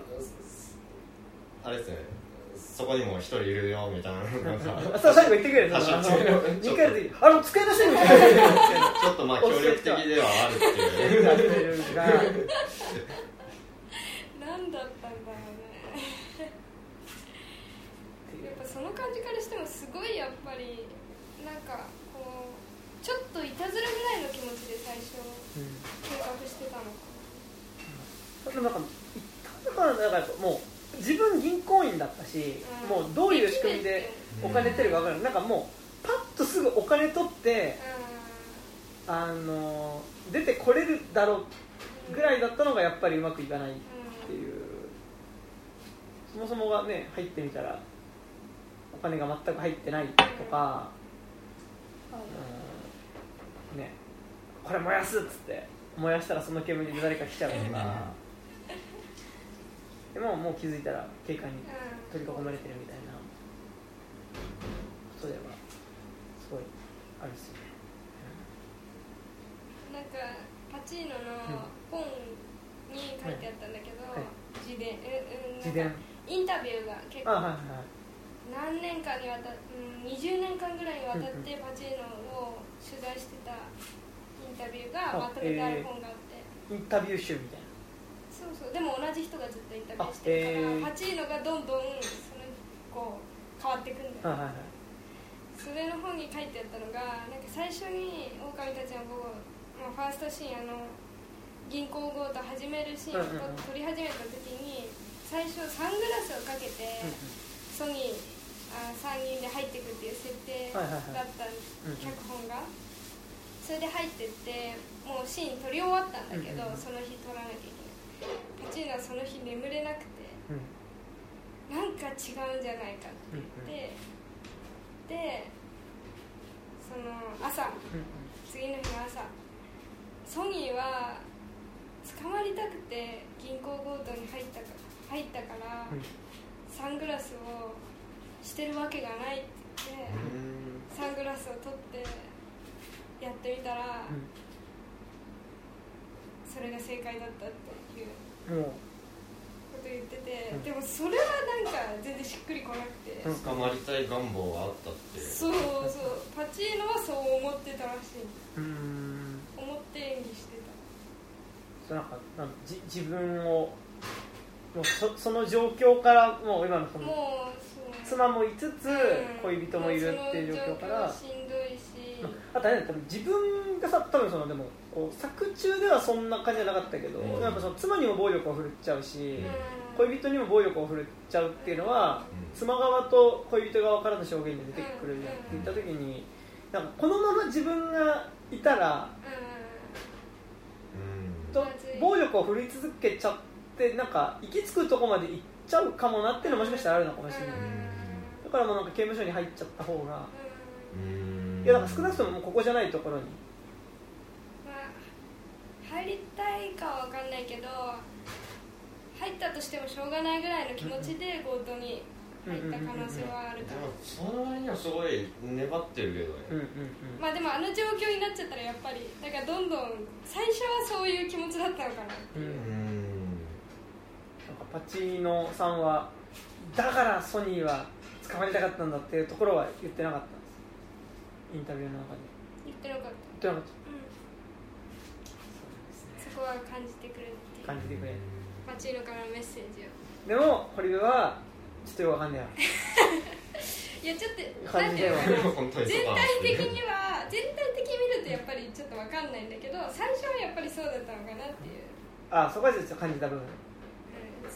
あれですねそこにも一人いるよみたいななんかあそう最後言ってくれるの2回の時あの机出せるみたいなちょっと。まあ協力的ではあるっていうやってるが何だったんだろうねやっぱその感じからしてもすごいやっぱりなんかこうちょっといたずらぐらいの気持ちで最初計画してたのかでもなんかなんかもう自分銀行員だったし、うん。もうどういう仕組みでお金出てるか分からない、なんかもうパッとすぐお金取ってなあの出てこれるだろうぐらいだったのがやっぱりうまくいかないっていう。そもそもがね入ってみたらお金が全く入ってないとか、あのねこれ燃やすっつって燃やしたらその煙で誰か来ちゃうとかでももう気づいたら警官に取り囲まれてるみたいな。ことではすごいあるっすよね、なんかパチーノの本に書いてあったんだけど、はい。自伝。うんうん自伝。なんかインタビューが結構何年間にわたうん20年間ぐらいにわたってパチーノを取材してたインタビューがまとめてある本があって、インタビュー集みたいそうそう。でも同じ人がずっとインタビューしてるから、あへー。パチーノがどんどんそのこう変わっていくんだよ、なはいはいはい。それの本に書いてあったのがなんか最初に狼たちの午後、まあ、ファーストシーンあの銀行強盗始めるシーンを撮り始めた時に最初サングラスをかけて、ソニーあ3人で入ってくっていう設定だった脚本が、それで入ってってもうシーン撮り終わったんだけど、その日撮らなきゃいけないパチーノはその日眠れなくて、なんか違うんじゃないかって言って、でその朝、次の日の朝ソニーは捕まりたくて銀行強盗に入ったか入ったから、サングラスをしてるわけがないって言って、サングラスを取ってやってみたら、それが正解だったっていうこと言ってて、でもそれはなんか全然しっくりこなくて、捕まりたい願望があったって。そうそう。パチーノはそう思ってたらしい。うん。思って演技してた。なんかなんじ自分をもうそその状況からもう今のそのもうそう。妻もいつつうん。恋人もいるっていう状況から、しんどいし、まあ、あとあれだ多分自分がさ多分そのでもこう作中ではそんな感じじゃなかったけど、うん。やっぱその妻にも暴力を振るっちゃうし、うん。恋人にも暴力を振るっちゃうっていうのは、うん。妻側と恋人側からの証言で出てくるじゃんって言った時になんかこのまま自分がいたらうん。と暴力を振るい続けちゃってなんか行き着くとこまで行っちゃうかもなっていうのももしかしたらあるのかもしれない、だからもうなんか刑務所に入っちゃった方がうん。いやなんか少なくともここじゃないところにまあ、入りたいかは分かんないけど入ったとしてもしょうがないぐらいの気持ちで強盗に入った可能性はあるでからもその割にはすごい粘ってるけどうんねうんうん。まあでもあの状況になっちゃったらやっぱりだからどんどん最初はそういう気持ちだったのかな。うん。うん。なんかパチーノさんはだからソニーは捕まりたかったんだっていうところは言ってなかったんですインタビューの中で。言ってなかった。言ってなかったうんそうですねそこは感じてくれっていう。感じてくれパチーノからのメッセージを。でも堀部はちょっとよくわかんないわ。いやちょっと感じではなんていうの全体的には全体的に見るとやっぱりちょっと分かんないんだけど最初はやっぱりそうだったのかなっていう、あそこはちょっと感じた部分。うん。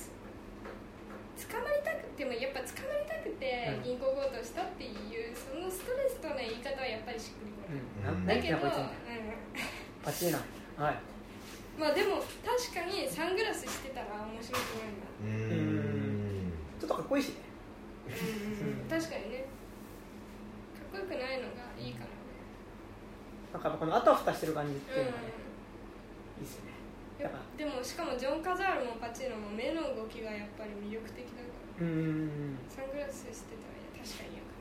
つ捕まりたくてもやっぱ捕まりたくてうん。銀行強盗したっていうそのストレスとの言い方はやっぱりしっくりこない、うん、うんなだけど、うん。パチーノはいまあでも確かにサングラスしてたら面白くないな。うん。ちょっとかっこいいしね。うん確かにね。かっこよくないのがいいかななんかこのあたふたしてる感じっていうのがね、ういいっすね。ん。やっぱ。でもしかもジョン・カザールもパチーノも目の動きがやっぱり魅力的だから。うんサングラスしてたら確かによく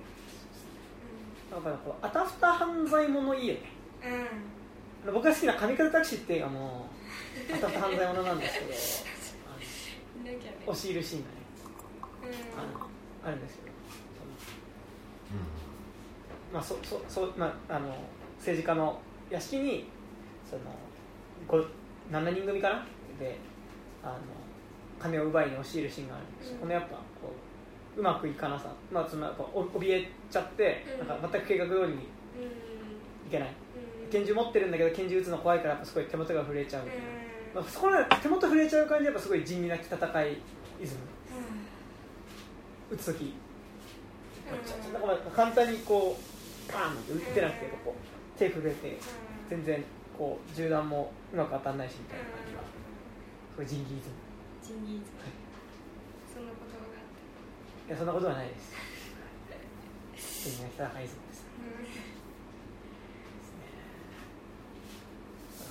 だからこうあたふた犯罪ものいいよね。ないうん、うん僕が好きな「神風タクシー」っていう映画もあたふた犯罪ものなんですけど。押し入るシーンがねうんあのあるんですけどそのまあそそそまあ、あの政治家の屋敷にそのこ7人組かな？であの金を奪いに押し入るシーンがあるんですよ、うん。このやっぱこううまくいかなさ、まあ、そのやっぱお怯えちゃって、うんなんか全く計画通りにいうんけない。うん。拳銃持ってるんだけど拳銃撃つの怖いからやっぱすごい手元が震えちゃうみたいな、そこの手元震えちゃう感じやっぱすごい地味な戦いイズム。撃つ時。うん。なんかまあ簡単にこうパーンって撃ってなくてこう手震えて全然こう銃弾もうまく当たんないしみたいな感じがすごいジンギーズム。ジンギーズそんな言葉がいやそんなことはないです。地味な戦いイズムです。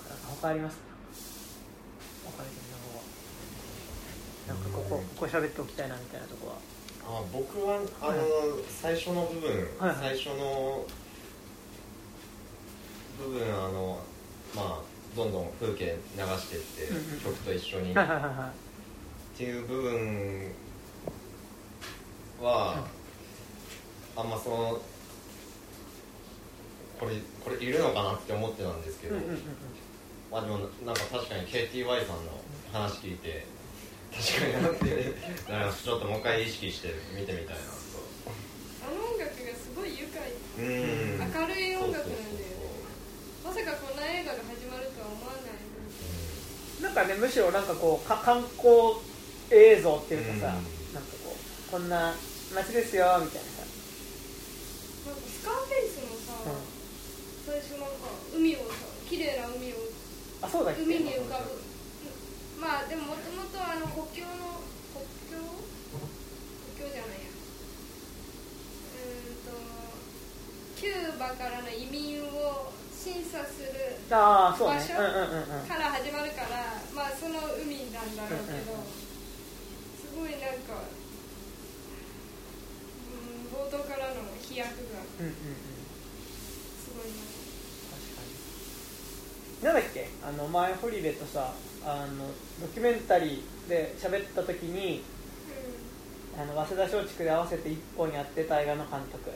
だから他ありますか？他的な方はなんかここここ喋っておきたいなみたいなとこは？あ僕はあの、最初の部分、はいはい。最初の部分あのまあどんどん風景流していって、うんうん。曲と一緒に、はいはいはいはっていう部分は、あんまそのこれこれいるのかなって思ってたんですけど、いうんうんうんうん。まあでもなんか確かに KTY さんの話聞いて確かになってなんかちょっともう一回意識して見てみたいなと。あの音楽がすごい愉快。うーん。明るい音楽なんだよねそうまさかこんな映画が始まるとは思わない。なんかねむしろなんかこうか観光映像っていうかさ、うん。なんかこうこんな街ですよみたいなさ、なんかスカーフェイスもさ、最初なんか海をさ綺麗な海をあそうだ海に浮かぶ。まあでももともとあの国境の国境？国境じゃないや。うーんとキューバからの移民を審査する場所から始まるからまあその海なんだろうけど、すごいなんか、うん、冒頭からの飛躍が。うんうんうんすごいな確かになんだっけ？あの前堀部とさあのドキュメンタリーで喋った時にうん。あの早稲田松竹で合わせて一本やってた映画の監督。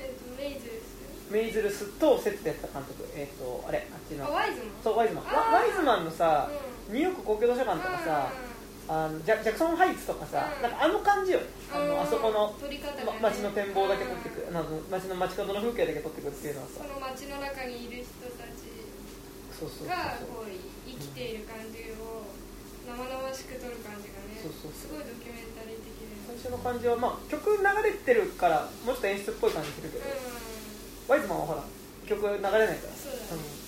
えっとメイズですメイズルスとセットでやった監督。えっ、とあれあっちの。あワイズマン。そうワイズマン。ワワイズマンのさ、うニューヨーク公共図書館とかさ、あのジャジャクソンハイツとかさ、うん。なんかあの感じよ。あの、うん。あそこの、ね。ま、街の展望だけ撮ってくる、あの街の街角の風景だけ撮ってくるっていうのはさ。その街の中にいる人たちがそうこう生きている感じを生々しく撮る感じがねそうそうそう。すごいドキュメンタリー的で。最初の感じはまあ曲流れてるからもうちょっと演出っぽい感じするけど、うワイズマンはほら曲流れないから。そうだね。ん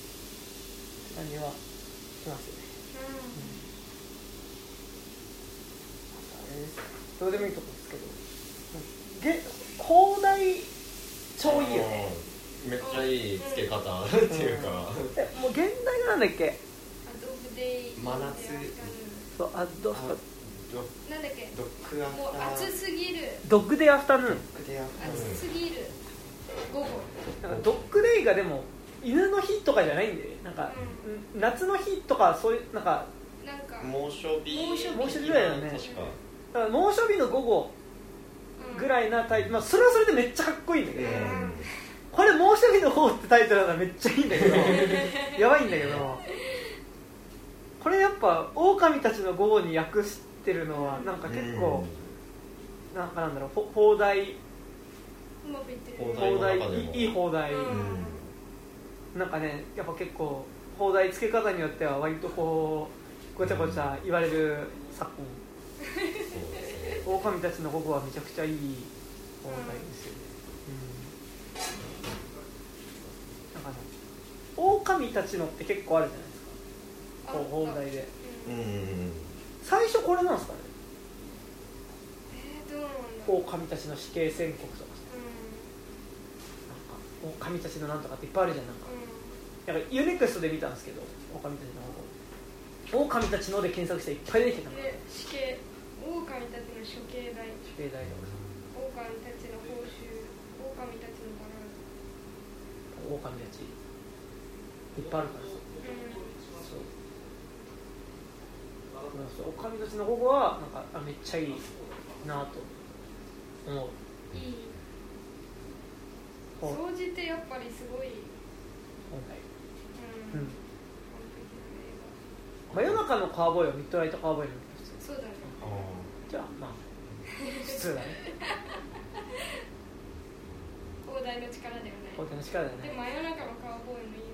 感じはしますよね。ん。うん。あれです。どうでもいいとこですけど。げ広大超いいよねめっちゃいいつけ方っていうか、えもう現代がなんだっけ？真夏。そうあどうすかドなんだっけ？ドッグアフもう暑すぎるドッグデイアフタヌーン。ドッグデアフタヌーン。暑すぎる午後なんかドッグデイがでも犬の日とかじゃないんでなんか、ん。夏の日とかそういうなんかなんか。猛暑日。猛暑日猛暑日ぐらいだよね。確か。だから猛暑日の午後ぐいらいなタイまあ、それはそれでめっちゃかっこいいんだけど、うんこれ猛暑日の方ってタイトルだからめっちゃいいんだけど。やばいんだけど。これやっぱ狼たちの午後に訳してるのはなんか結構、なんかなんだろうほ放題放題いいい放題、うん。なんかねやっぱ結構放題付け方によっては割とこうごちゃごちゃ言われる昨今。狼たちの午後はめちゃくちゃいい放題ですよね、うん、狼たちのって結構あるじゃないですか。こう放題で。うん。うんうんうん最初これなんですかね。えーどう狼たちの死刑宣告とかさ。なんか狼たちのなんとかっていっぱいあるじゃんなんか。うん。なんかユネクストで見たんですけど狼たちの午後狼たちので検索していっぱい出てきたの。で死刑。狼たちの処刑代。死刑台とか狼たちの報酬。狼たちのバランス。狼たちいっぱいあるからさ。そう。そう。狼たちの午後はなんかあめっちゃいいなと思う。うんいい掃除ってやっぱりすごい。うん。うん。真夜中のカーボーイはミッドナイトカーボーイなんだ普通画そうだね。あじゃあまあ普通だね。大台の力ではない。大手の力だよねで真夜中のカーボーイの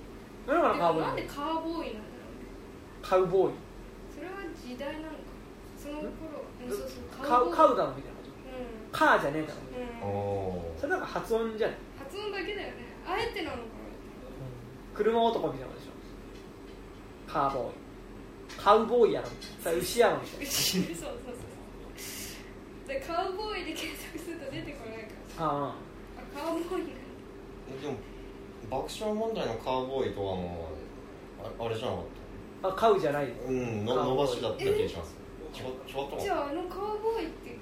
カーボでもなんでーイカーボーイなんだろうねカウボーイ？それは時代なのか。その頃うんそうそうカウカウダウムみたいなことうん。カーじゃねえだろうん。おそれなんか発音じゃない、発音だけだよね。あえてなのか。車男みたいなことでしょ。カーボーイ。カウボーイやろ。それ牛やろみたいな。そうそうそう。でカウボーイで検索すると出てこないから。なあ。あカウボーイなんだ。ーでも爆笑問題のカーボーイとはもうああれじゃなかっああカウじゃない。うんの伸ばしだった気がします。違う違っじゃああのカウボーイって？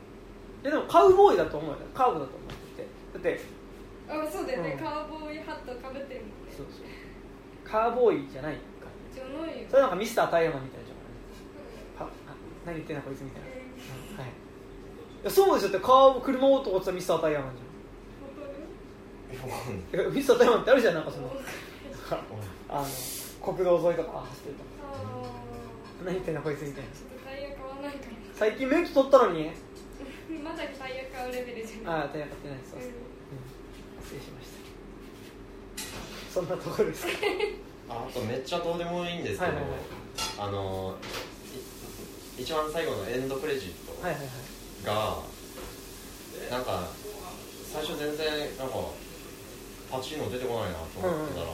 やでもカウボーイだと思うよ。カウだと思ってだってあそうだよね、うん。カウボーイハットかぶってるもんねそうそう。カーボーイじゃないかじゃないよ。それなんかミスタータイヤマンみたいじゃん。はあ何言ってんだこいつみたいな、うんはい。いやそうでしょ。だってカー車男って言ったらミスタータイヤマンじゃんいやミスタータイヤマンってあるじゃんなんかそのうん。あの国道沿いとか走ってると。あ何言ってんだこいつみたいな。ーちょっとタイヤ買わないか最近免許取ったのに？なまだタイヤ買うレベルじゃないああタイヤ買ってないそうそう、うん。うん、失礼しました。そんなところですか？ああとめっちゃどうでもいいんですけど、はいはいはい。あのい一番最後のエンドクレジットはいはいはい。が、なんか最初全然なんかパチーノ出てこないなと思ってたら、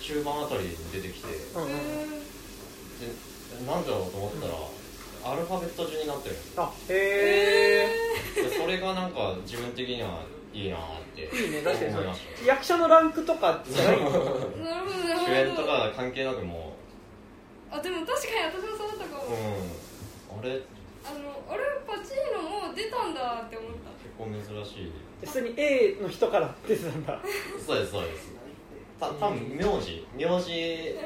中盤あたりに出てきてでうんうん。うんなんだろうと思ったら、アルファベット順になってる。んですよあへえでそれがなんか自分的にはいいなっていいね確かにその思いました役者のランクとかじゃない なるほどなるほど。主演とか関係なくもあでも確かに私もそうだったかう、も、うん、あれ？あのあれパチーノもう出たんだって思った。結構珍しい普通に A の人から出てたんだ。そうですそうです。た多分名字。名字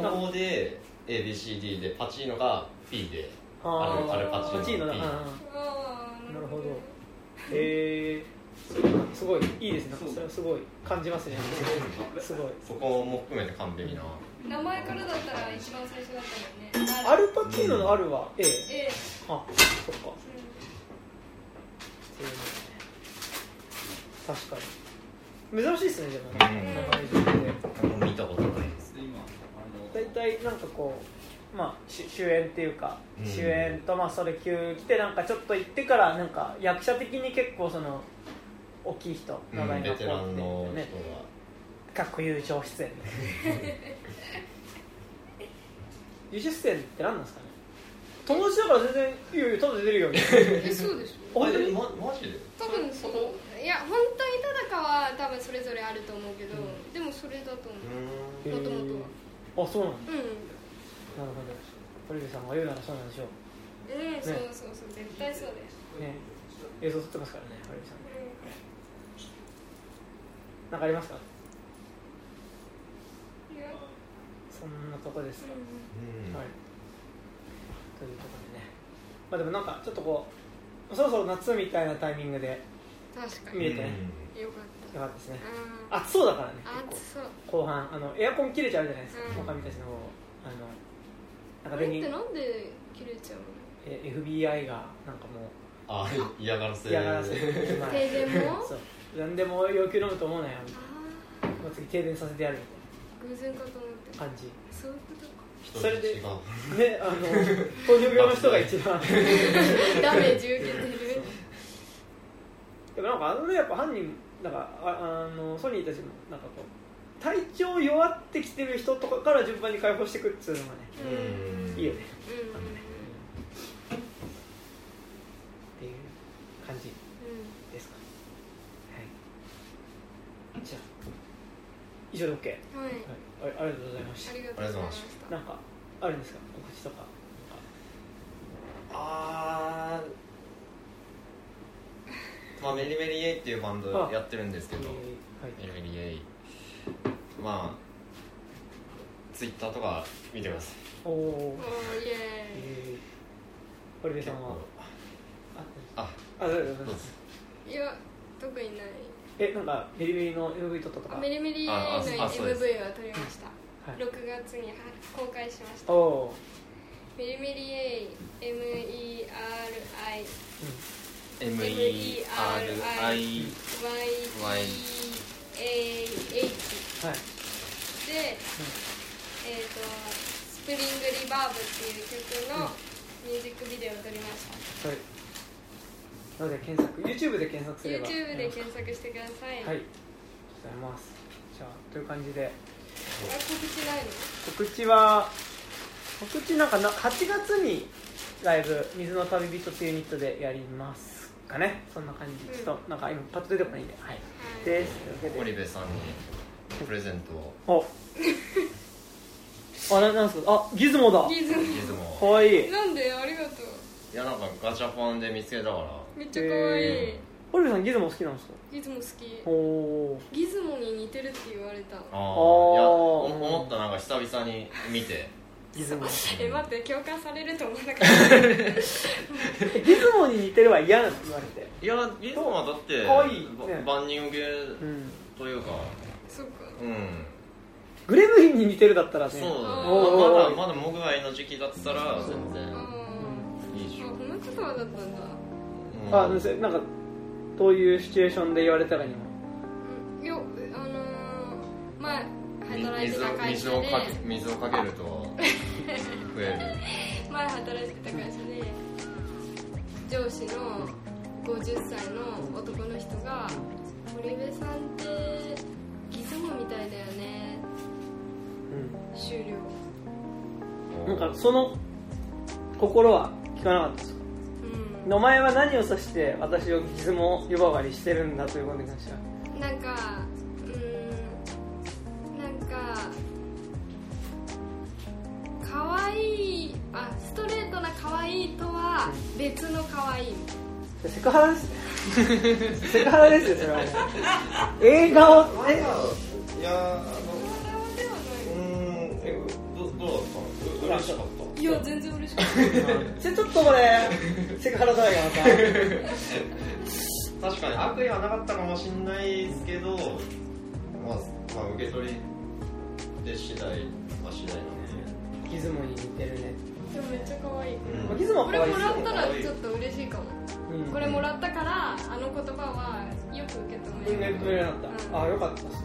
の方で ABCD でパチーノが P であるあるパチーノパチーノだ。P なるほど。へえすごいいいですね。それはすごい。感じますね。すごい。そこも含めて完璧な。名前からだったら一番最初だったもんね。アルパチーノのあるは A えあそっか。そういうのね確かに。珍しいですねでも。うん。ね長い順で見たことないです。大体なんかこうまあ主主演っていうか、うん。主演とまあそれ級来てなんかちょっと行ってからなんか役者的に結構その大きい人名前うん、ベテがこうランの人ねかっこ優勝出演 優勝出演って何なんですかね？友達だから全然いいよいいよただ出てるよみたいなえそうでしょ。が本当に？えまマジで？多分そのいや本当にただかは多分それぞれあると思うけど、でもそれだと思う。うもともとは。あそうなんだ。うん。なるほど。堀部さんが言うならそうなんでしょう。うん、そうそうそう絶対そうだよ、ね。映像撮ってますからね堀部さん。うなんかありますか？ん、いや、そんなとこですか、うんはい。というところでね。まあでもなんかちょっとこうそろそろ夏みたいなタイミングでん、確かに。見えて。ねよかった。よかったですね。あ暑そうだからねあ結そう。構後半。あのエアコン切れちゃうじゃないですか、うん。他みたちの方あのなんあれっか電気てなんで切れちゃうの？え FBI がなんかもうあ嫌がらせ。嫌がらせ。ま あ停電も？そう。何でも要求飲むと思うなよ。みたいあなもう次停電させてやるみあ偶然かと思って。たいな感じ。そういうことか。人それでねあの 糖尿病の人が一番。ダメージ受けてるでもなんかあのねやっぱ犯人なんかああのソニーたちもなんかこう体調弱ってきてる人とかから順番に解放していくっていうのがねうん。いいよねうん。うん。っていう感じうんですかはい。じゃあ以上で OK、うんはい。はい、あありがとうございました。ありがとうございました。なんかあるんですか？告知とか。あーまあメリメリイエイっていうバンドやってるんですけど。えーはい。メリメリイエイ。まあツイッターとか見てくださいおおおーイエえー、堀部さんは？あああどうぞ。いや特にない。えなんかベリベリの MV 撮ったとか？メリメリのああ MV あそうです。を撮りました。はい。6月に公開しました。メリメリ A MERI MERI YEAH はい。で、えっ、と「スプリングリバーブ」っていう曲のミュージックビデオを撮りました、はい。なので検索 YouTube で検索すれば。YouTube で検索してください、はい。ありがとうございます。じゃあという感じで。あ告知ないの？告知は告知なんかな8月にライブ「水の旅人」というユニットでやりますかねそんな感じ、うんちょっとなんか今パッと出てこないんで。はい。はい。です。というわけで。堀部さんにプレゼントを。お。あななんすか？あギズモだ。ギズモ。ギズモ。かわいい。なんで？ありがとう。いやなんかガチャポンで見つけたから。めっちゃ可愛い、へ堀部さんギズモ好きなんですか？ギズモ好き。ギズモに似てるって言われた。ああいやあー。思ったなんか久々に見てギズモえ待って共感されると思わなかった。ギズモに似てるは嫌なの言われて。いやギズモはだって可愛いね。ば万人受けうんというか。そっか。うん。グレムリンに似てるだったらね。そうままだまだモグアイの時期だったら全あ然ーいいでしょ。あこの言葉だったんだ。うん。あなんせなんかどういうシチュエーションで言われたかにもうん。いやあのー、前み働いて水をた会社で。水をかけ水をかけると前働いてた会社で上司の50歳の男の人が「堀部さんってギズモみたいだよね終了。うん、なんかその心は聞かなかったですか？うん。お前は何を指して私をギズモ呼ばわりしてるんだということに関しては。なんかあストレートな可愛いとは別の可愛い。セクハラですね。セクハラですよそれは。ね映画をえ？いやうーんえどどうだったの？嬉しかった。いいや全然嬉しかった。ちょちょっとこれセクハラだよまた確かに悪意はなかったかもしれないですけど、まあ、まあ受け取りで次第は次第なんで、ギズモに似てるね、でもめっちゃ可愛い。うん。まあギズモはこれもらったらちょっと嬉しいかも。うん。これもらったからあの言葉はよく受け止める。受け止められなかった、うん。あよかったですね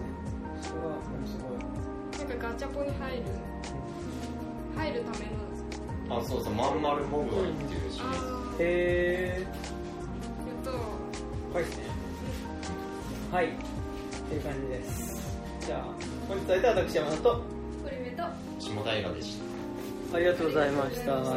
それはうん。すごいなんかガチャポンに入る。入るための。あそうそうまんまるモグは言ってるし、へええっと。はい。ですねはい。っていう感じです。じゃあ本日は私山田と。堀部と。下平でしたありがとうございました。